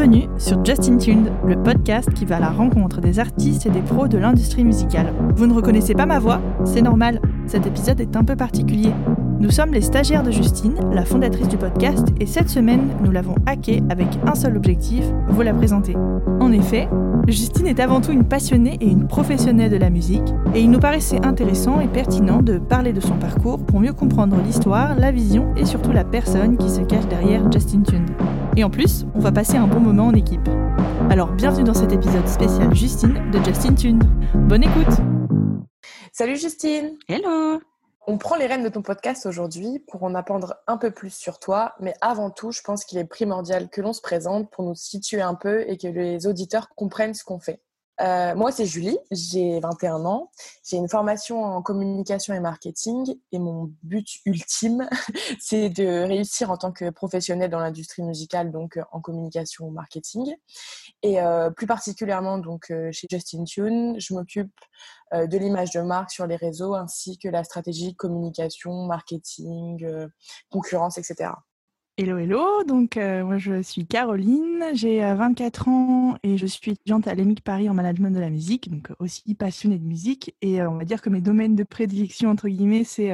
Bienvenue sur Justin Tuned, le podcast qui va à la rencontre des artistes et des pros de l'industrie musicale. Vous ne reconnaissez pas ma voix? C'est normal, cet épisode est un peu particulier. Nous sommes les stagiaires de Justine, la fondatrice du podcast, et cette semaine, nous l'avons hacké avec un seul objectif, vous la présenter. En effet, Justine est avant tout une passionnée et une professionnelle de la musique, et il nous paraissait intéressant et pertinent de parler de son parcours pour mieux comprendre l'histoire, la vision et surtout la personne qui se cache derrière Justin Tuned. Et en plus, on va passer un bon moment en équipe. Alors bienvenue dans cet épisode spécial Justine de Justin Tuned. Bonne écoute Salut Justine Hello on prend les rênes de ton podcast aujourd'hui pour en apprendre un peu plus sur toi, mais avant tout, je pense qu'il est primordial que l'on se présente pour nous situer un peu et que les auditeurs comprennent ce qu'on fait. Euh, moi, c'est Julie, j'ai 21 ans, j'ai une formation en communication et marketing et mon but ultime, c'est de réussir en tant que professionnelle dans l'industrie musicale, donc euh, en communication ou marketing. Et euh, plus particulièrement donc chez Justin Tune, je m'occupe de l'image de marque sur les réseaux ainsi que la stratégie communication, marketing, concurrence, etc. Hello, hello. Donc, euh, moi, je suis Caroline, j'ai 24 euh, ans et je suis étudiante à l'EMIC Paris en management de la musique, donc aussi passionnée de musique. Et euh, on va dire que mes domaines de prédilection, entre guillemets, c'est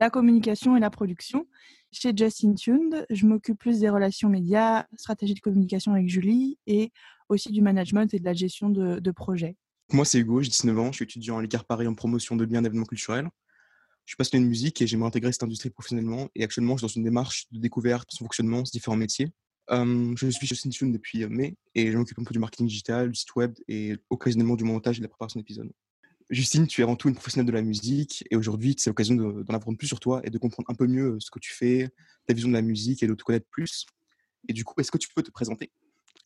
la communication et la production. Chez Justin Tuned, je m'occupe plus des relations médias, stratégie de communication avec Julie et aussi du management et de la gestion de, projets. Moi, c'est Hugo, j'ai 19 ans, je suis étudiant à l'ICAR Paris en promotion de biens d'événements culturels. Je suis passionné de musique et j'aimerais intégrer cette industrie professionnellement. Et actuellement, je suis dans une démarche de découverte de son fonctionnement, ses différents métiers. je suis chez Tune depuis euh, mai et je m'occupe un peu du marketing digital, du site web et occasionnellement du montage et de la préparation d'épisodes. Justine, tu es avant tout une professionnelle de la musique et aujourd'hui, c'est l'occasion d'en apprendre plus sur toi et de comprendre un peu mieux euh, ce que tu fais, ta vision de la musique et de te connaître plus. Et du coup, est-ce que tu peux te présenter?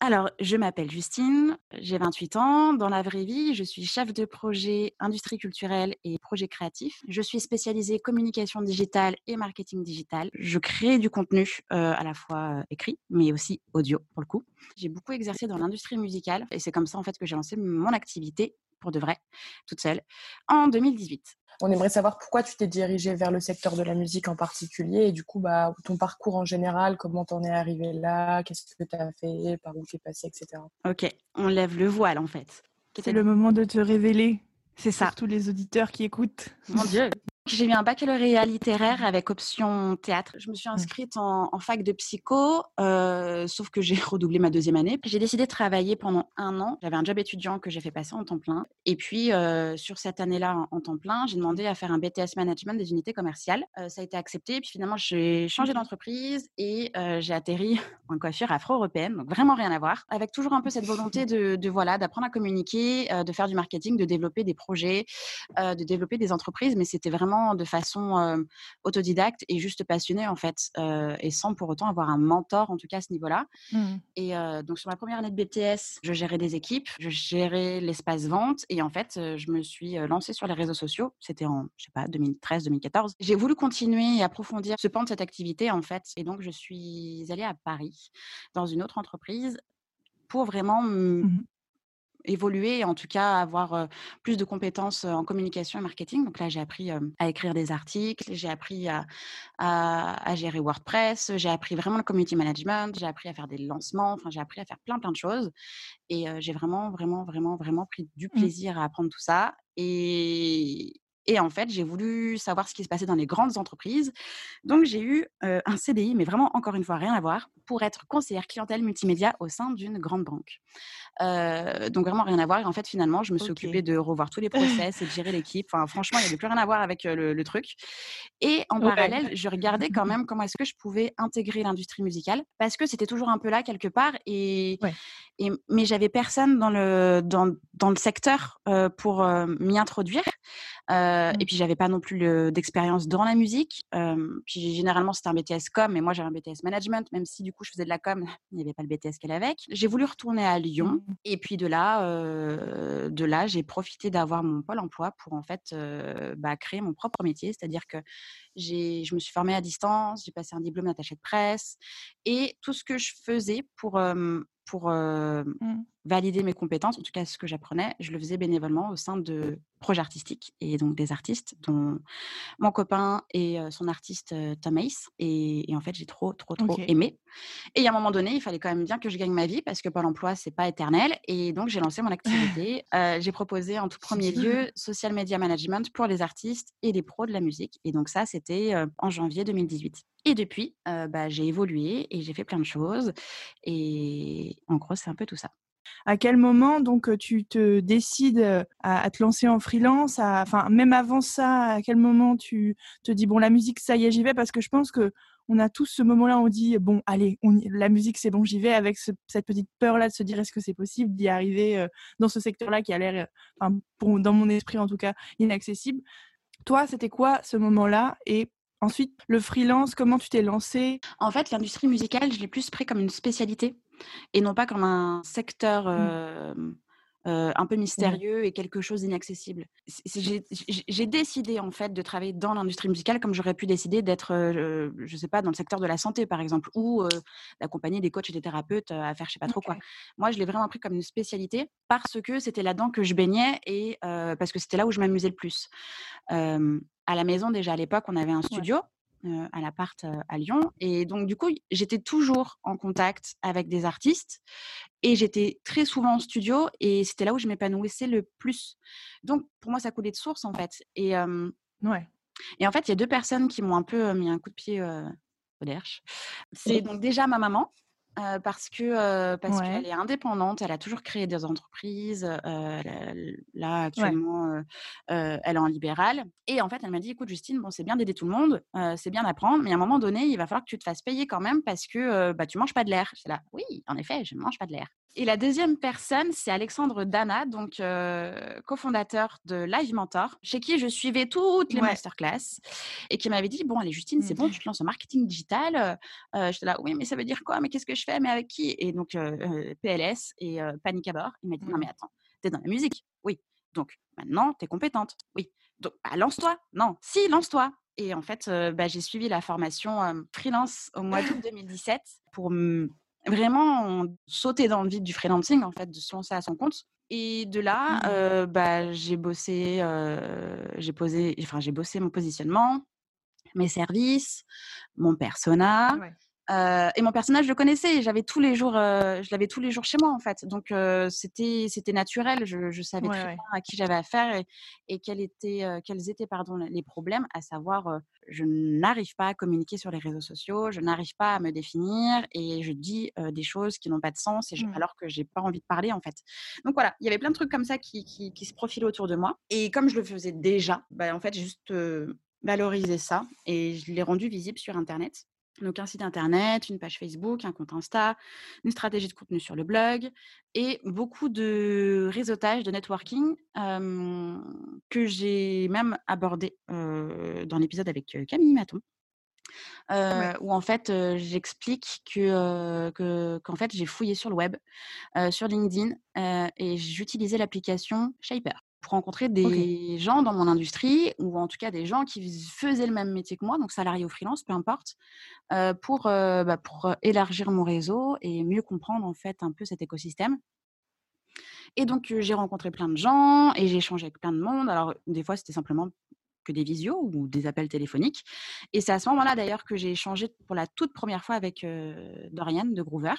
Alors, je m'appelle Justine, j'ai 28 ans. Dans la vraie vie, je suis chef de projet industrie culturelle et projet créatif. Je suis spécialisée communication digitale et marketing digital. Je crée du contenu euh, à la fois écrit, mais aussi audio pour le coup. J'ai beaucoup exercé dans l'industrie musicale et c'est comme ça en fait que j'ai lancé mon activité pour de vrai, toute seule, en 2018. On aimerait savoir pourquoi tu t'es dirigée vers le secteur de la musique en particulier et du coup, bah, ton parcours en général, comment t'en es arrivé là, qu'est-ce que tu as fait, par où tu es passé, etc. Ok, on lève le voile en fait. C'est le moment de te révéler. C'est ça. Pour tous les auditeurs qui écoutent. Mon Dieu. J'ai eu un baccalauréat littéraire avec option théâtre. Je me suis mmh. inscrite en, fac de psycho, euh, sauf que j'ai redoublé ma deuxième année. J'ai décidé de travailler pendant un an. J'avais un job étudiant que j'ai fait passer en temps plein. Et puis, euh, sur cette année-là, en, temps plein, j'ai demandé à faire un BTS Management des unités commerciales. Euh, ça a été accepté. Et puis finalement, j'ai changé d'entreprise et j'ai atterri en coiffure afro-européenne. Donc vraiment rien à voir. Avec toujours un peu cette volonté de, de voilà, d'apprendre à communiquer, de faire du marketing, de développer des projets, de développer des entreprises. Mais c'était vraiment de façon autodidacte et juste passionnée en fait, et sans pour autant avoir un mentor en tout cas à ce niveau-là. Mmh. Et donc sur ma première année de BTS, je gérais des équipes, je gérais l'espace vente et en fait, je me suis lancée sur les réseaux sociaux. C'était en, je sais pas, 2013-2014. J'ai voulu continuer et approfondir ce pan de cette activité en fait, et donc je suis allée à Paris dans une autre entreprise pour vraiment mmh évoluer et en tout cas avoir plus de compétences en communication et marketing. Donc là, j'ai appris à écrire des articles, j'ai appris à, à, gérer WordPress, j'ai appris vraiment le community management, j'ai appris à faire des lancements, enfin j'ai appris à faire plein plein de choses et j'ai vraiment vraiment vraiment vraiment pris du mmh. plaisir à apprendre tout ça. Et, et en fait, j'ai voulu savoir ce qui se passait dans les grandes entreprises. Donc, j'ai eu un CDI, mais vraiment, encore une fois, rien à voir, pour être conseillère clientèle multimédia au sein d'une grande banque. donc, vraiment rien à voir. Et en fait, finalement, je me suis occupée de revoir tous les process et de gérer l'équipe. Enfin, franchement, il n'y avait plus rien à voir avec le, truc. Et en parallèle, je regardais quand même comment est-ce que je pouvais intégrer l'industrie musicale parce que c'était toujours un peu là quelque part. Et, et mais j'avais personne dans le, dans, dans le secteur pour m'y introduire. Euh, et mmh. puis, j'avais pas non plus d'expérience dans la musique. puis, généralement, c'était un BTS com, mais moi, j'avais un BTS management, même si du coup, je faisais de la com, il n'y avait pas le BTS qu'elle avec. J'ai voulu retourner à Lyon. Mmh. Et puis, de là, de là j'ai profité d'avoir mon pôle emploi pour en fait bah, créer mon propre métier. C'est-à-dire que je me suis formée à distance, j'ai passé un diplôme d'attaché de presse. Et tout ce que je faisais pour pour mmh. Valider mes compétences, en tout cas ce que j'apprenais, je le faisais bénévolement au sein de projet artistique et donc des artistes, dont mon copain et son artiste Tom Ace. Et, en fait, j'ai trop, trop, trop aimé. Et à un moment donné, il fallait quand même bien que je gagne ma vie parce que Pôle emploi, c'est pas éternel. Et donc, j'ai lancé mon activité. j'ai proposé en tout premier lieu social media management pour les artistes et les pros de la musique. Et donc, ça, c'était en janvier 2018. Et depuis, bah, j'ai évolué et j'ai fait plein de choses. Et en gros, c'est un peu tout ça. À quel moment donc tu te décides à, te lancer en freelance Enfin, même avant ça, à quel moment tu te dis bon la musique ça y est j'y vais? Parce que je pense que on a tous ce moment-là on dit bon allez la musique c'est bon j'y vais avec cette petite peur là de se dire est-ce que c'est possible d'y arriver dans ce secteur-là qui a l'air, enfin, dans mon esprit en tout cas inaccessible. Toi, c'était quoi ce moment-là? Et Ensuite, le freelance, comment tu t'es lancé? En fait, l'industrie musicale, je l'ai plus pris comme une spécialité et non pas comme un secteur mmh. un peu mystérieux et quelque chose d'inaccessible. J'ai décidé en fait de travailler dans l'industrie musicale comme j'aurais pu décider d'être, je sais pas, dans le secteur de la santé par exemple, ou d'accompagner des coachs et des thérapeutes à faire je sais pas trop quoi. Moi, je l'ai vraiment pris comme une spécialité parce que c'était là-dedans que je baignais et parce que c'était là où je m'amusais le plus. à la maison déjà à l'époque, on avait un studio à l'appart à Lyon. Et donc, du coup, j'étais toujours en contact avec des artistes et j'étais très souvent en studio et c'était là où je m'épanouissais le plus. Donc, pour moi, ça coulait de source, en fait. Et, ouais. et en fait, il y a deux personnes qui m'ont un peu mis un coup de pied au derche. C'est donc déjà ma maman parce que parce qu'elle est indépendante, elle a toujours créé des entreprises. là actuellement, elle est en libéral. Et en fait, elle m'a dit, écoute Justine, bon c'est bien d'aider tout le monde, c'est bien d'apprendre, mais à un moment donné, il va falloir que tu te fasses payer quand même parce que bah tu manges pas de l'air. C'est là, oui, en effet, je ne mange pas de l'air. Et la deuxième personne, c'est Alexandre Dana, donc euh, cofondateur de Live Mentor, chez qui je suivais toutes les masterclass et qui m'avait dit Bon, allez, Justine, c'est bon, mmh. tu te lances en marketing digital. Euh, euh, j'étais là, oui, mais ça veut dire quoi? Mais qu'est-ce que je fais? Mais avec qui Et donc, PLS et Panic à bord. Il m'a dit Non, mais mmh. attends, tu es dans la musique Oui. Donc, maintenant, tu es compétente Oui. Donc, bah, lance-toi Non. Si, lance-toi et en fait, bah, j'ai suivi la formation freelance au mois d'août 2017 pour vraiment sauter dans le vide du freelancing, en fait, de se lancer à son compte. Et de là, mmh. euh, bah, j'ai bossé, euh, j'ai posé, enfin, j'ai bossé mon positionnement, mes services, mon persona. Euh, et mon personnage, je le connaissais. J'avais tous les jours, euh, je l'avais tous les jours chez moi en fait. Donc euh, c'était c'était naturel. Je, savais très bien à qui j'avais affaire et, et quels étaient quels étaient pardon les problèmes. À savoir, je n'arrive pas à communiquer sur les réseaux sociaux, je n'arrive pas à me définir et je dis des choses qui n'ont pas de sens et mmh. alors que j'ai pas envie de parler en fait. Donc voilà, il y avait plein de trucs comme ça qui, qui, qui se profilaient autour de moi. Et comme je le faisais déjà, bah, en fait j'ai juste valorisé ça et je l'ai rendu visible sur internet. Donc un site internet, une page Facebook, un compte Insta, une stratégie de contenu sur le blog et beaucoup de réseautage, de networking que j'ai même abordé dans l'épisode avec Camille Maton. où en fait j'explique que qu'en fait j'ai fouillé sur le web, sur LinkedIn et j'utilisais l'application Shaper pour rencontrer des gens dans mon industrie ou en tout cas des gens qui faisaient le même métier que moi, donc salariés ou freelance, peu importe, euh, pour, euh, bah, pour euh, élargir mon réseau et mieux comprendre en fait un peu cet écosystème. Et donc j'ai rencontré plein de gens et j'ai échangé avec plein de monde. Alors des fois c'était simplement que des visios ou des appels téléphoniques. Et c'est à ce moment-là d'ailleurs que j'ai échangé pour la toute première fois avec Dorian de Groover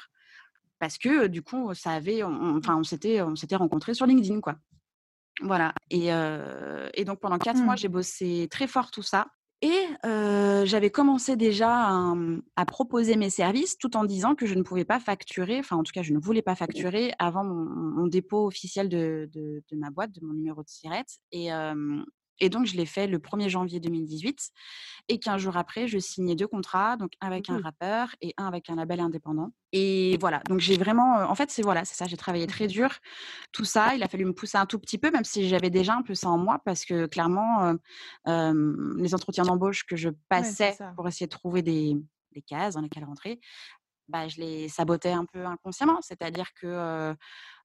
parce que du coup ça avait, enfin on s'était on s'était rencontrés sur LinkedIn quoi. Voilà. Et, et, donc pendant quatre mois, mmh. j'ai bossé très fort tout ça. Et j'avais commencé déjà à, proposer mes services tout en disant que je ne pouvais pas facturer, enfin en tout cas je ne voulais pas facturer avant mon, dépôt officiel de, de, ma boîte, de mon numéro de sirette. Et, et donc, je l'ai fait le 1er janvier 2018. Et 15 jours après, je signais deux contrats, donc un avec un mmh. rappeur et un avec un label indépendant. Et voilà, donc j'ai vraiment, en fait, c'est voilà, c'est ça, j'ai travaillé très dur. Tout ça, il a fallu me pousser un tout petit peu, même si j'avais déjà un peu ça en moi, parce que clairement, les entretiens d'embauche que je passais pour essayer de trouver des, des cases dans lesquelles rentrer, bah, je les sabotais un peu inconsciemment. C'est-à-dire que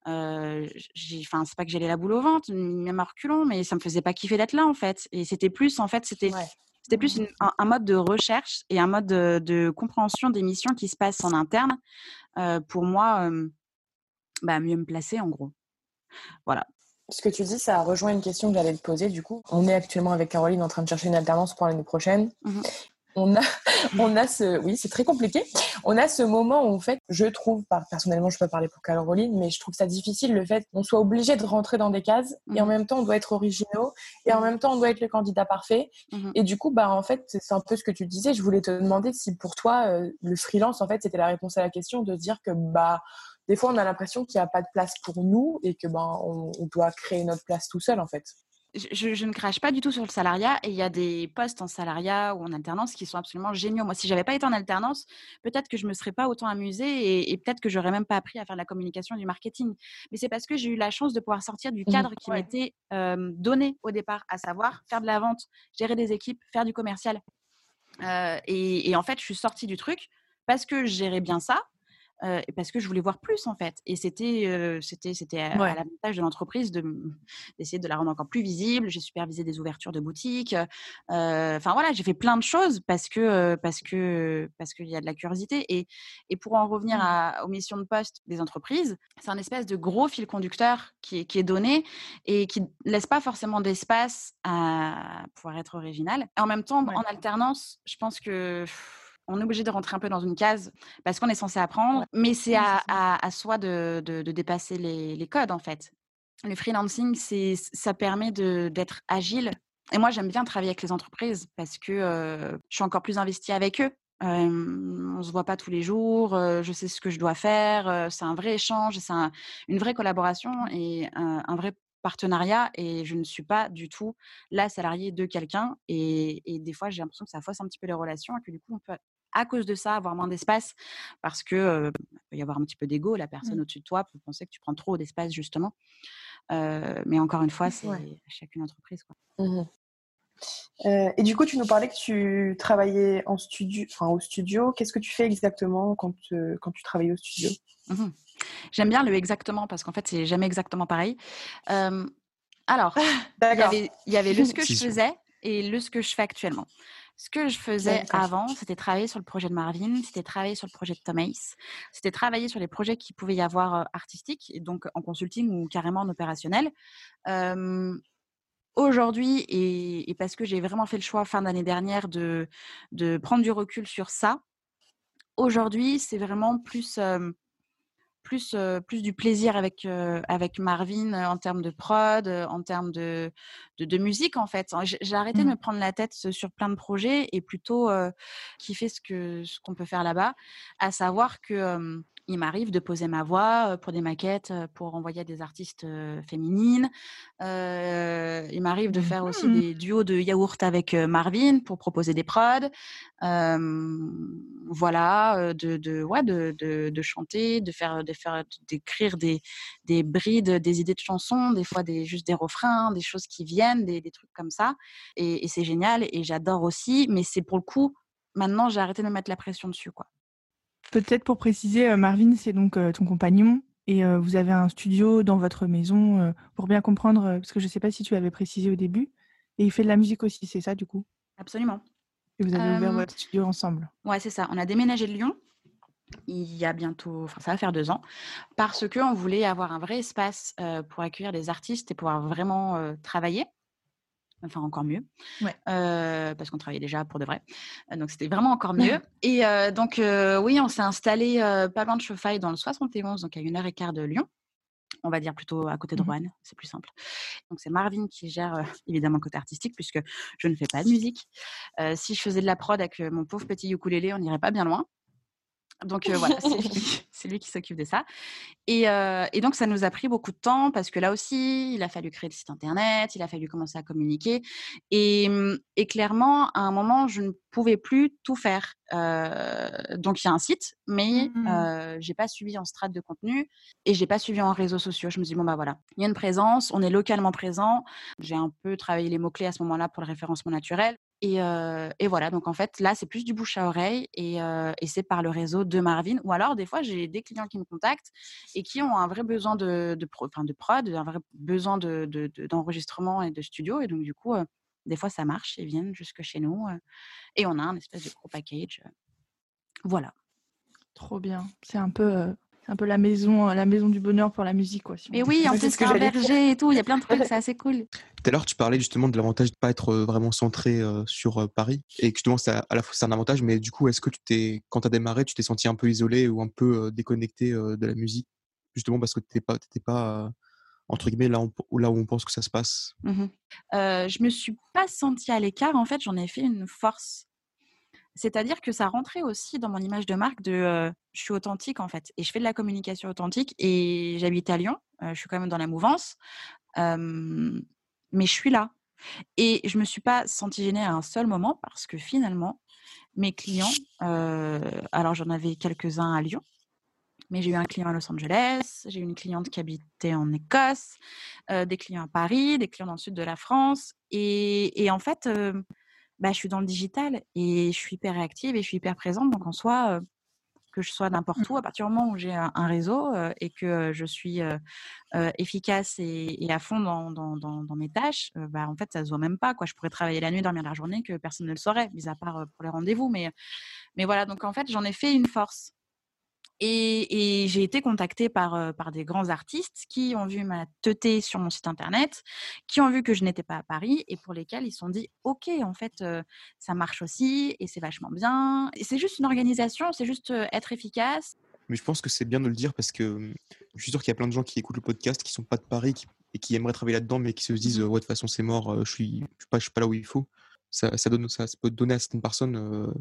enfin c'est pas que j'allais la boule au ventre même à reculons mais ça me faisait pas kiffer d'être là en fait et c'était plus en fait c'était c'était plus mmh. un, mode de recherche et un mode de, compréhension des missions qui se passent en interne pour moi bah, mieux me placer en gros voilà Ce que tu dis, ça rejoint une question que j'allais te poser. Du coup, on est actuellement avec Caroline en train de chercher une alternance pour l'année prochaine. Mhm on a, on a ce, oui, c'est très compliqué. On a ce moment où, en fait, je trouve, personnellement, je peux parler pour Caroline, mais je trouve ça difficile le fait qu'on soit obligé de rentrer dans des cases et en mhm. même temps, on doit être originaux et en même temps, on doit être le candidat parfait. Mhm. Et du coup, bah, en fait, c'est un peu ce que tu disais. Je voulais te demander si pour toi, euh, le freelance, en fait, c'était la réponse à la question de dire que, bah, des fois, on a l'impression qu'il n'y a pas de place pour nous et que, ben, on doit créer notre place tout seul, en fait je, ne crache pas du tout sur le salariat et il y a des postes en salariat ou en alternance qui sont absolument géniaux. Moi, si j'avais pas été en alternance, peut-être que je me serais pas autant amusée et, peut-être que j'aurais même pas appris à faire de la communication et du marketing. Mais c'est parce que j'ai eu la chance de pouvoir sortir du mmh cadre qui m'était donné au départ, à savoir faire de la vente, gérer des équipes, faire du commercial. et, et, en fait, je suis sortie du truc parce que je gérais bien ça, parce que je voulais voir plus en fait. Et c'était c'était c'était à, l'avantage de l'entreprise de d'essayer de la rendre encore plus visible. J'ai supervisé des ouvertures de boutiques. Enfin voilà, j'ai fait plein de choses parce que parce que parce qu'il y a de la curiosité. Et, et pour en revenir mmh. à, aux missions de poste des entreprises, c'est un espèce de gros fil conducteur qui est, qui est donné et qui laisse pas forcément d'espace à pouvoir être original. Et en même temps, en alternance, je pense que on est obligé de rentrer un peu dans une case parce qu'on est censé apprendre, mais c'est à, soi de, dépasser les, codes en fait. Le freelancing, ça permet d'être agile. Et moi, j'aime bien travailler avec les entreprises parce que je suis encore plus investie avec eux. on se voit pas tous les jours, je sais ce que je dois faire. c'est un vrai échange, c'est une vraie collaboration et un, vrai partenariat et je ne suis pas du tout la salariée de quelqu'un et, et, des fois j'ai l'impression que ça fausse un petit peu les relations et que du coup on peut à cause de ça, avoir moins d'espace, parce que peut y avoir un petit peu d'ego. La personne mmh. au-dessus de toi peut penser que tu prends trop d'espace, justement. mais encore une fois, c'est chacune entreprise. Quoi. Mmh et du coup, tu nous parlais que tu travaillais en studio, enfin au studio. Qu'est-ce que tu fais exactement quand, quand tu travailles au studio? Mmh J'aime bien le exactement parce qu'en fait, c'est jamais exactement pareil. alors, il y avait le ce que je faisais et le ce que je fais actuellement. Ce que je faisais avant, c'était travailler sur le projet de Marvin, c'était travailler sur le projet de Tom c'était travailler sur les projets qui pouvaient y avoir artistiques, et donc en consulting ou carrément en opérationnel. Aujourd'hui, et, parce que j'ai vraiment fait le choix fin d'année dernière de, de prendre du recul sur ça, aujourd'hui, c'est vraiment plus plus, plus du plaisir avec, avec Marvin en termes de prod, en termes de, de, musique en fait. J'ai arrêté de mmh. me prendre la tête sur plein de projets et plutôt kiffer ce qu'on ce qu'on peut faire là-bas, à savoir que il m'arrive de poser ma voix pour des maquettes pour envoyer à des artistes féminines. il m'arrive de faire aussi mmh. des duos de yaourt avec Marvin pour proposer des prods. voilà, de, de, ouais, de, de, de, chanter, de faire, de faire, d'écrire des, des brides, des idées de chansons, des fois des, juste des refrains, des choses qui viennent, des, des trucs comme ça. Et, et c'est génial et j'adore aussi, mais c'est pour le coup, maintenant j'ai arrêté de me mettre la pression dessus, quoi. Peut-être pour préciser, euh, Marvin, c'est donc euh, ton compagnon et euh, vous avez un studio dans votre maison pour bien comprendre, parce que je ne sais pas si tu avais précisé au début. Et il fait de la musique aussi, c'est ça du coup? Absolument. Et vous avez ouvert votre studio ensemble Ouais, c'est ça. On a déménagé de Lyon il y a bientôt, enfin ça va faire deux ans, parce qu'on voulait avoir un vrai espace pour accueillir des artistes et pouvoir vraiment travailler enfin encore mieux, parce qu'on travaillait déjà pour de vrai. Donc c'était vraiment encore mieux. et donc oui, on s'est installé pas loin de Chauffaille dans le 71, donc à une heure et quart de Lyon. On va dire plutôt à côté de mmh Rouen, c'est plus simple. Donc c'est Marvin qui gère évidemment côté artistique puisque je ne fais pas de musique. si je faisais de la prod avec mon pauvre petit ukulélé, on n'irait pas bien loin. Donc voilà, c'est lui, qui s'occupe de ça. Et, donc ça nous a pris beaucoup de temps parce que là aussi, il a fallu créer le site internet, il a fallu commencer à communiquer. Et, mmh, clairement, à un moment, je ne pouvais plus tout faire. donc il y a un site, mais mmh. j'ai pas suivi en strate de contenu et j'ai pas suivi en réseaux sociaux. Je me dis bon bah voilà, il y a une présence, on est localement présent. J'ai un peu travaillé les mots clés à ce moment-là pour le référencement naturel. Et, voilà, donc en fait, là, c'est plus du bouche à oreille et, c'est par le réseau de Marvin. Ou alors, des fois, j'ai des clients qui me contactent et qui ont un vrai besoin de, de, enfin, de prod, un vrai besoin d'enregistrement de, et de studio. Et donc, du coup, des fois, ça marche, ils viennent jusque chez nous et on a un espèce de gros package. Voilà. Trop bien. C'est un peu un peu la maison, la maison du bonheur pour la musique. Quoi, Mais oui, en plus, c'est un berger et tout. Il y a plein de trucs, c'est assez cool. Tout à l'heure, tu parlais justement de l'avantage de ne pas être vraiment centré sur Paris. Et justement, à la fois, c'est un avantage. Mais du coup, est-ce que tu t'es, quand tu as démarré, tu t'es senti un peu isolé ou un peu déconnecté de la musique? Justement parce que tu n'étais pas, pas entre guillemets, là, là où on pense que ça se passe mmh euh, Je me suis pas sentie à l'écart. En fait, j'en ai fait une force. C'est-à-dire que ça rentrait aussi dans mon image de marque de je suis authentique en fait et je fais de la communication authentique et j'habite à Lyon, je suis quand même dans la mouvance, mais je suis là. Et je me suis pas sentie gênée à un seul moment parce que finalement, mes clients, alors j'en avais quelques-uns à Lyon, mais j'ai eu un client à Los Angeles, j'ai eu une cliente qui habitait en Écosse, des clients à Paris, des clients dans le sud de la France. Et, en fait, bah, je suis dans le digital et je suis hyper réactive et je suis hyper présente. Donc en soi, que je sois n'importe où, à partir du moment où j'ai un, réseau et que je suis efficace et, à fond dans, dans, mes tâches, bah, en fait, ça se voit même pas. Quoi. Je pourrais travailler la nuit, dormir la journée, que personne ne le saurait, mis à part pour les rendez-vous. Mais, mais voilà, donc en fait, j'en ai fait une force. Et, j'ai été contactée par, par des grands artistes qui ont vu ma teuté sur mon site internet, qui ont vu que je n'étais pas à Paris et pour lesquels ils se sont dit Ok, en fait, ça marche aussi et c'est vachement bien. C'est juste une organisation, c'est juste être efficace. Mais je pense que c'est bien de le dire parce que mmh, je suis sûr qu'il y a plein de gens qui écoutent le podcast qui sont pas de Paris et qui aimeraient travailler là-dedans, mais qui se disent mmh Ouais, de toute façon, c'est mort, je suis, je suis, pas, je suis pas là où il faut. Ça, ça, donne, ça, peut donner à certaines personnes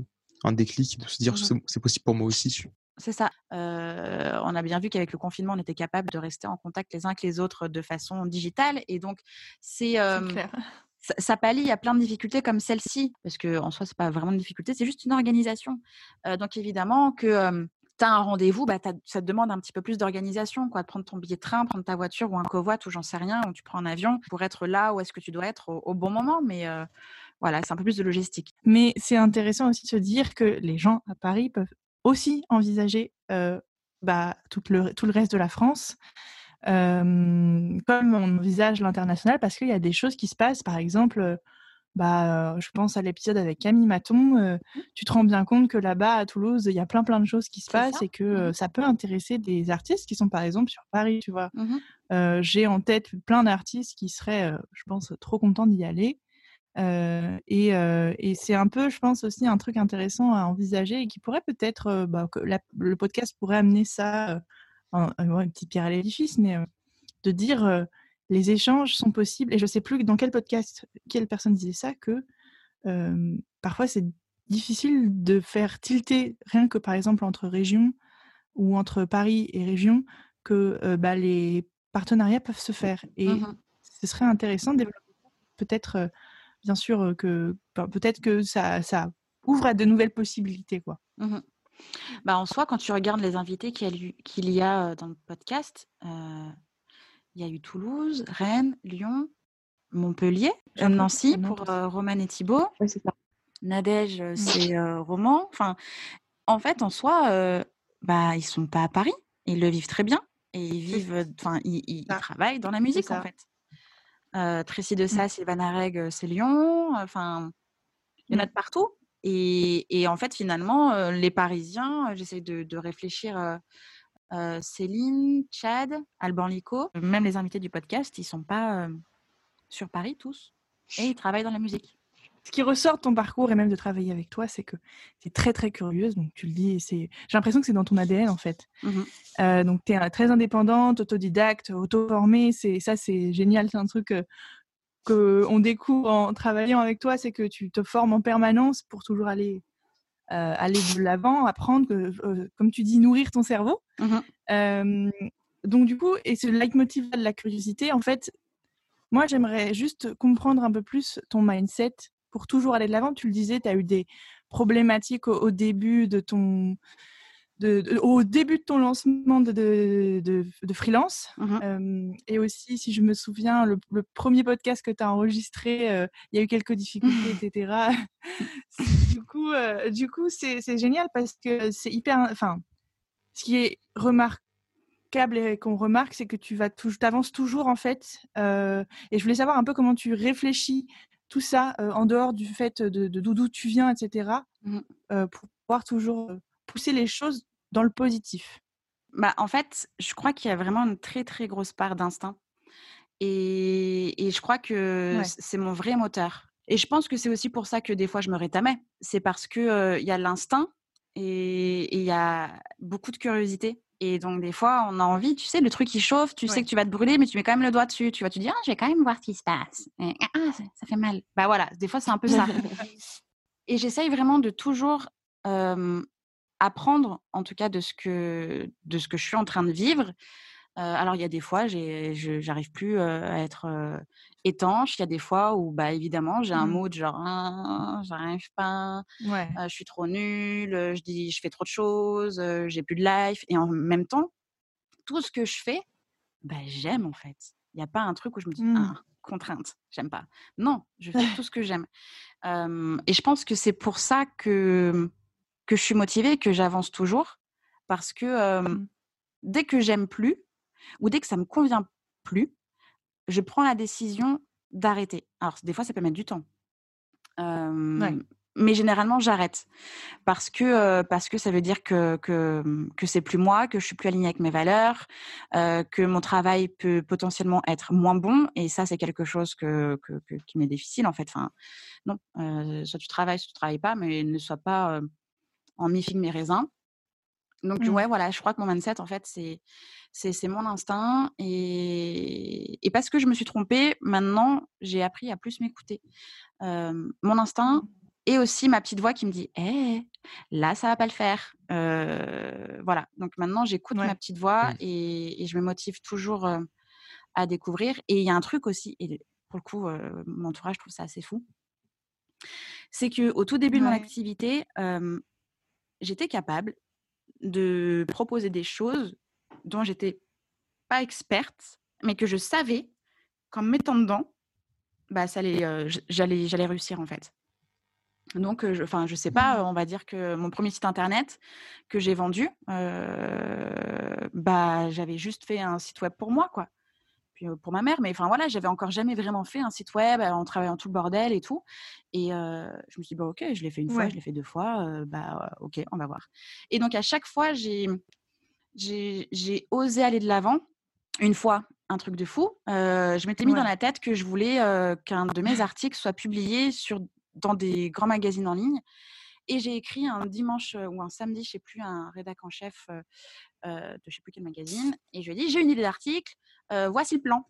un déclic de se dire mmh C'est possible pour moi aussi. C'est ça. on a bien vu qu'avec le confinement, on était capable de rester en contact les uns avec les autres de façon digitale. Et donc, c'est. Ça, ça, pallie à plein de difficultés comme celle-ci, parce qu'en soi, ce n'est pas vraiment une difficulté, c'est juste une organisation. donc, évidemment, que tu as un rendez-vous, bah, ça te demande un petit peu plus d'organisation, quoi, de prendre ton billet de train, prendre ta voiture ou un covoit ou j'en sais rien, ou tu prends un avion pour être là où est-ce que tu dois être au, bon moment. Mais voilà, c'est un peu plus de logistique. Mais c'est intéressant aussi de se dire que les gens à Paris peuvent aussi envisager bah, tout, le, tout le reste de la France. comme on envisage l'international parce qu'il y a des choses qui se passent. Par exemple, bah, je pense à l'épisode avec Camille Maton. Mmh. tu te rends bien compte que là-bas, à Toulouse, il y a plein plein de choses qui se passent et que mmh ça peut intéresser des artistes qui sont par exemple sur Paris, tu vois. Mmh j'ai en tête plein d'artistes qui seraient, je pense, trop contents d'y aller. Et, c'est un peu, je pense aussi, un truc intéressant à envisager et qui pourrait peut-être, bah, que le podcast pourrait amener ça, un, une petite pierre à l'édifice, mais de dire les échanges sont possibles. Et je ne sais plus dans quel podcast, quelle personne disait ça, que parfois c'est difficile de faire tilter, rien que par exemple entre régions ou entre Paris et région, que bah, les partenariats peuvent se faire. Et mmh ce serait intéressant de développer peut-être bien sûr que peut-être que ça, ça, ouvre à de nouvelles possibilités quoi. Mmh bah, en soi, quand tu regardes les invités qu'il y a dans le podcast, il y a eu Toulouse, Rennes, Lyon, Montpellier, Nancy pour Roman et Thibault. Oui, c'est ça. Nadège, mmh. c'est Roman. Enfin, en fait, en soi, bah, ils sont pas à Paris. Ils le vivent très bien et ils vivent, enfin, ils, travaillent dans la musique en fait. Euh, Tracy de mmh. Sass, Sylvana Reg, c'est Lyon. Enfin, il y en a mmh. de partout. Et, en fait, finalement, les Parisiens, j'essaie de, réfléchir. Céline, Chad, Alban Lico, même les invités du podcast, ils sont pas sur Paris tous et ils travaillent dans la musique. Ce qui ressort de ton parcours et même de travailler avec toi, c'est que tu es très très curieuse. Donc tu le dis, j'ai l'impression que c'est dans ton ADN en fait. Mmh donc tu es très indépendante, autodidacte, auto-formée. C'est ça, c'est génial. C'est un truc que on découvre en travaillant avec toi, c'est que tu te formes en permanence pour toujours aller euh, aller de l'avant, apprendre, euh, comme tu dis, nourrir ton cerveau. Mmh donc du coup, et ce leitmotiv de la curiosité, en fait, moi j'aimerais juste comprendre un peu plus ton mindset pour toujours aller de l'avant. Tu le disais, tu as eu des problématiques au, début de ton au début de ton lancement de, de, freelance. Mmh et aussi, si je me souviens, le, premier podcast que tu as enregistré, il y a eu quelques difficultés, etc. du coup, du coup c'est génial parce que c'est hyper. Enfin, ce qui est remarquable et qu'on remarque, c'est que tu vas avances toujours en fait. et je voulais savoir un peu comment tu réfléchis tout ça en dehors du fait de d'où tu viens, etc. Mmh pour pouvoir toujours pousser les choses dans le positif? Bah, En fait, je crois qu'il y a vraiment une très, très grosse part d'instinct. Et, et, je crois que c'est mon vrai moteur. Et je pense que c'est aussi pour ça que des fois je me rétamais. C'est parce qu'il il y a l'instinct et il y a beaucoup de curiosité. Et donc, des fois, on a envie, tu sais, le truc qui chauffe, tu sais que tu vas te brûler, mais tu mets quand même le doigt dessus. Tu vas te dire, ah, je vais quand même voir ce qui se passe. ah, ça, fait mal. Bah voilà, des fois, c'est un peu ça. et j'essaye vraiment de toujours apprendre, en tout cas, de ce, que, de ce que je suis en train de vivre. Alors, il y a des fois, je n'arrive plus à être étanche. Il y a des fois où, bah, évidemment, j'ai un mmh. mood genre, «Ah, j'arrive pas, je suis trop nulle, je dis, je fais trop de choses, j'ai plus de life. Et en même temps, tout ce que je fais, bah, j'aime en fait. Il n'y a pas un truc où je me dis, «Ah, mmh. contrainte, j'aime pas. Non, je fais tout ce que j'aime. et je pense que c'est pour ça que, que je suis motivée, que j'avance toujours. Parce que mmh. dès que j'aime plus, ou dès que ça me convient plus, je prends la décision d'arrêter. Alors, des fois, ça peut mettre du temps. Mais généralement, j'arrête. Parce que, parce que ça veut dire que, que, que c'est plus moi, que je suis plus alignée avec mes valeurs, que mon travail peut potentiellement être moins bon. Et ça, c'est quelque chose que, qui m'est difficile, en fait. Enfin, non, soit tu travailles, soit tu ne travailles pas, mais ne sois pas en mi-figue, mes raisins. Donc, mmh. ouais, voilà, je crois que mon mindset, en fait, c'est, c'est, mon instinct. Et, et, parce que je me suis trompée, maintenant, j'ai appris à plus m'écouter. mon instinct mmh. et aussi ma petite voix qui me dit hé, «Eh, là, ça va pas le faire. voilà. Donc, maintenant, j'écoute ma petite voix mmh. et, je me motive toujours à découvrir. Et il y a un truc aussi, et pour le coup, mon entourage, je trouve ça assez fou. C'est qu'au tout début de mon activité, j'étais capable de proposer des choses dont j'étais pas experte, mais que je savais qu'en me mettant dedans, bah, allait, j'allais, j'allais réussir en fait. Donc, enfin, je, sais pas, on va dire que mon premier site internet que j'ai vendu, bah, j'avais juste fait un site web pour moi, quoi pour ma mère. Mais enfin voilà, j'avais encore jamais vraiment fait un site web en travaillant tout le bordel et tout. Et je me suis dit, bah, ok, je l'ai fait une fois, je l'ai fait deux fois, bah ok, on va voir. Et donc à chaque fois, j'ai, j'ai, osé aller de l'avant. Une fois, un truc de fou. je m'étais mis dans la tête que je voulais qu'un de mes articles soit publié sur, dans des grands magazines en ligne. Et j'ai écrit un dimanche ou un samedi, je sais plus, un rédac en chef de je sais plus quel magazine. Et je lui ai dit, j'ai une idée d'article, voici le plan.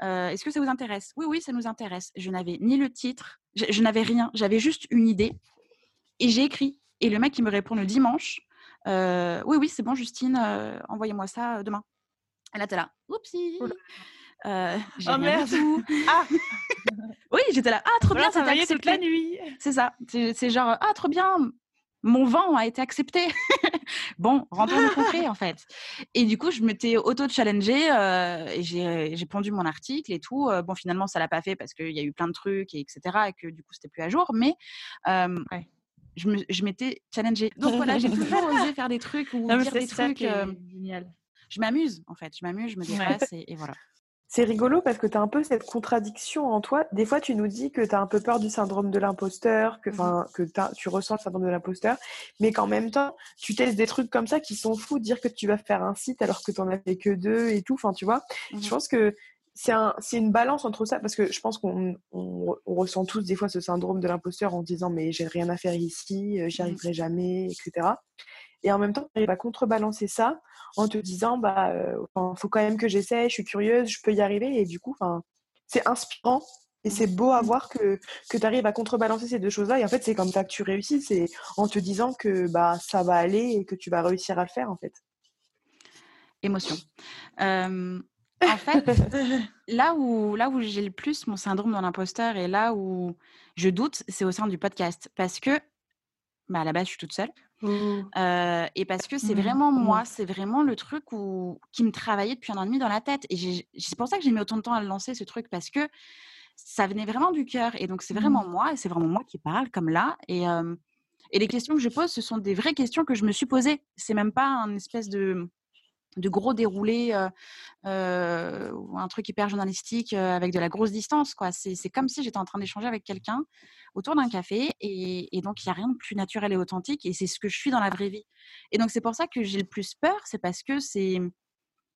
Est-ce que ça vous intéresse? Oui, oui, ça nous intéresse. Je n'avais ni le titre, je, n'avais rien. J'avais juste une idée. Et j'ai écrit. Et le mec, il me répond le dimanche. oui, oui, c'est bon, Justine, envoyez-moi ça demain. Et là, t'es là. Oupsie. Euh, oh merde Ah Oui, j'étais là. Ah, trop bien, ça va toute la nuit. C'est ça. C'est genre, ah, trop bien, mon vent a été accepté. bon, rentrons au concret en fait. Et du coup, je m'étais auto-challengée euh, et j'ai pondu mon article et tout. Euh, bon, finalement, ça l'a pas fait parce qu'il y a eu plein de trucs, et etc. Et que du coup, c'était plus à jour. Mais euh, je m'étais challengée. Donc voilà, j'ai toujours osé faire des trucs ou dire des trucs. génial. Je m'amuse en fait. Je m'amuse, je me dépasse et voilà. C'est rigolo parce que tu as un peu cette contradiction en toi. Des fois, tu nous dis que tu as un peu peur du syndrome de l'imposteur, que, mmh que tu ressens le syndrome de l'imposteur, mais qu'en même temps, tu testes des trucs comme ça qui sont fous, dire que tu vas faire un site alors que tu n'en as fait que deux et tout. Enfin, tu vois, mmh je pense que c'est un, une balance entre ça parce que je pense qu'on on, ressent tous des fois ce syndrome de l'imposteur en disant mais j'ai rien à faire ici, euh, j'y mmh arriverai jamais, etc. Et en même temps, tu arrives à contrebalancer ça en te disant, bah, il faut quand même que j'essaie, je suis curieuse, je peux y arriver. Et du coup, c'est inspirant et c'est beau à mmh. voir que, que tu arrives à contrebalancer ces deux choses-là. Et en fait, c'est comme ça que tu réussis, c'est en te disant que bah, ça va aller et que tu vas réussir à le faire, en fait. Émotion. en fait, là où, là où j'ai le plus mon syndrome de l'imposteur et là où je doute, c'est au sein du podcast. Parce que, bah, à la base, je suis toute seule. Mmh. et parce que c'est mmh. vraiment mmh. moi, c'est vraiment le truc où, qui me travaillait depuis un an et demi dans la tête. Et c'est pour ça que j'ai mis autant de temps à le lancer, ce truc, parce que ça venait vraiment du cœur. Et donc, c'est vraiment moi, et c'est vraiment moi qui parle, comme là. Et, et les questions que je pose, ce sont des vraies questions que je me suis posées. C'est même pas un espèce de de gros déroulés euh, ou un truc hyper journalistique avec de la grosse distance. quoi. C'est comme si j'étais en train d'échanger avec quelqu'un autour d'un café et, donc il n'y a rien de plus naturel et authentique et c'est ce que je suis dans la vraie vie. Et donc c'est pour ça que j'ai le plus peur, c'est parce que c'est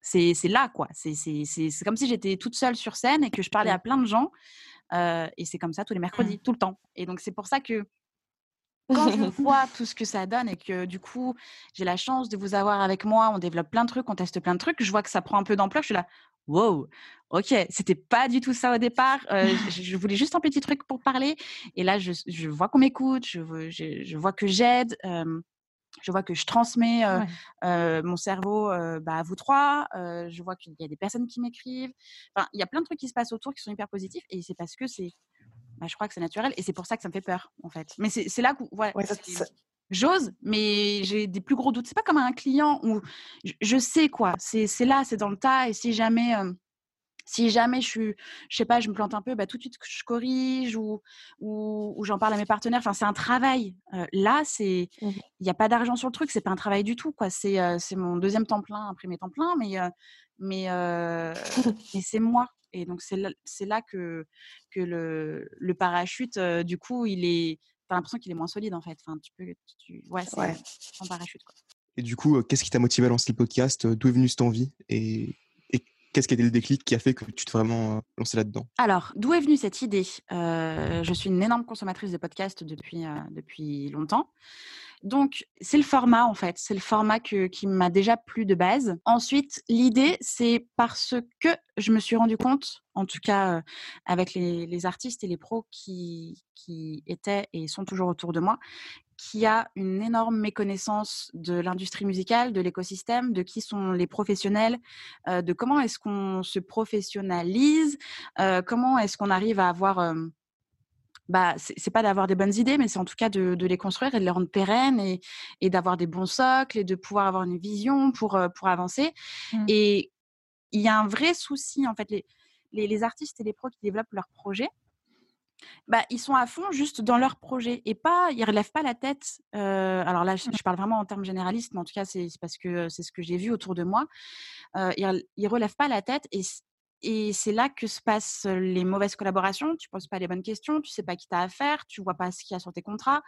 c'est là quoi. C'est comme si j'étais toute seule sur scène et que je parlais à plein de gens et c'est comme ça tous les mercredis, mmh. tout le temps. Et donc c'est pour ça que quand je vois tout ce que ça donne et que du coup, j'ai la chance de vous avoir avec moi, on développe plein de trucs, on teste plein de trucs, je vois que ça prend un peu d'ampleur, je suis là, wow, ok, c'était pas du tout ça au départ, euh, je, voulais juste un petit truc pour parler, et là, je, je vois qu'on m'écoute, je, vois que j'aide. je vois que je transmets euh, mon cerveau bah, à vous trois. je vois qu'il y a des personnes qui m'écrivent. Enfin, il y a plein de trucs qui se passent autour qui sont hyper positifs. Et c'est parce que c'est bah, je crois que c'est naturel et c'est pour ça que ça me fait peur, en fait. Mais c'est là que ouais, j'ose, mais j'ai des plus gros doutes. C'est pas comme un client où je, sais quoi, c'est là, c'est dans le tas et si jamais. si jamais je suis, je sais pas, je me plante un peu, bah, tout de suite je corrige ou, ou, j'en parle à mes partenaires. Enfin, c'est un travail. là, c'est, mmh il n'y a pas d'argent sur le truc. C'est pas un travail du tout, quoi. C'est, c'est mon deuxième temps plein, un premier temps plein, mais, mais, mais c'est moi. Et donc, c'est là, là, que, que le, le parachute, du coup, il est. T'as l'impression qu'il est moins solide, en fait. Enfin, tu peux. Tu, ouais, c'est ouais. un parachute, quoi. Et du coup, qu'est-ce qui t'a motivé à lancer le podcast D'où est venue cette envie et, et qu'est-ce qui a été le déclic qui a fait que tu t'es vraiment lancé là-dedans? Alors, d'où est venue cette idée? Je suis une énorme consommatrice de podcasts depuis, depuis longtemps. Donc, c'est le format, en fait. C'est le format qui m'a déjà plu de base. Ensuite, l'idée, c'est parce que je me suis rendu compte, en tout cas avec les, artistes et les pros qui, étaient et sont toujours autour de moi, qu'il y a une énorme méconnaissance de l'industrie musicale, de l'écosystème, de qui sont les professionnels, de comment est-ce qu'on se professionnalise, comment est-ce qu'on arrive à avoir bah, c'est pas d'avoir des bonnes idées, mais c'est en tout cas de, les construire et de les rendre pérennes et, et d'avoir des bons socles et de pouvoir avoir une vision pour, pour avancer. Mmh. Et il y a un vrai souci, en fait, les, les, artistes et les pros qui développent leurs projets, bah, ils sont à fond juste dans leur projet et pas, ils relèvent pas la tête. alors là, je, mmh. parle vraiment en termes généralistes, mais en tout cas, c'est parce que c'est ce que j'ai vu autour de moi. ils, ils relèvent pas la tête et et c'est là que se passent les mauvaises collaborations. Tu poses pas les bonnes questions, tu sais pas qui t'as affaire, tu vois pas ce qu'il y a sur tes contrats.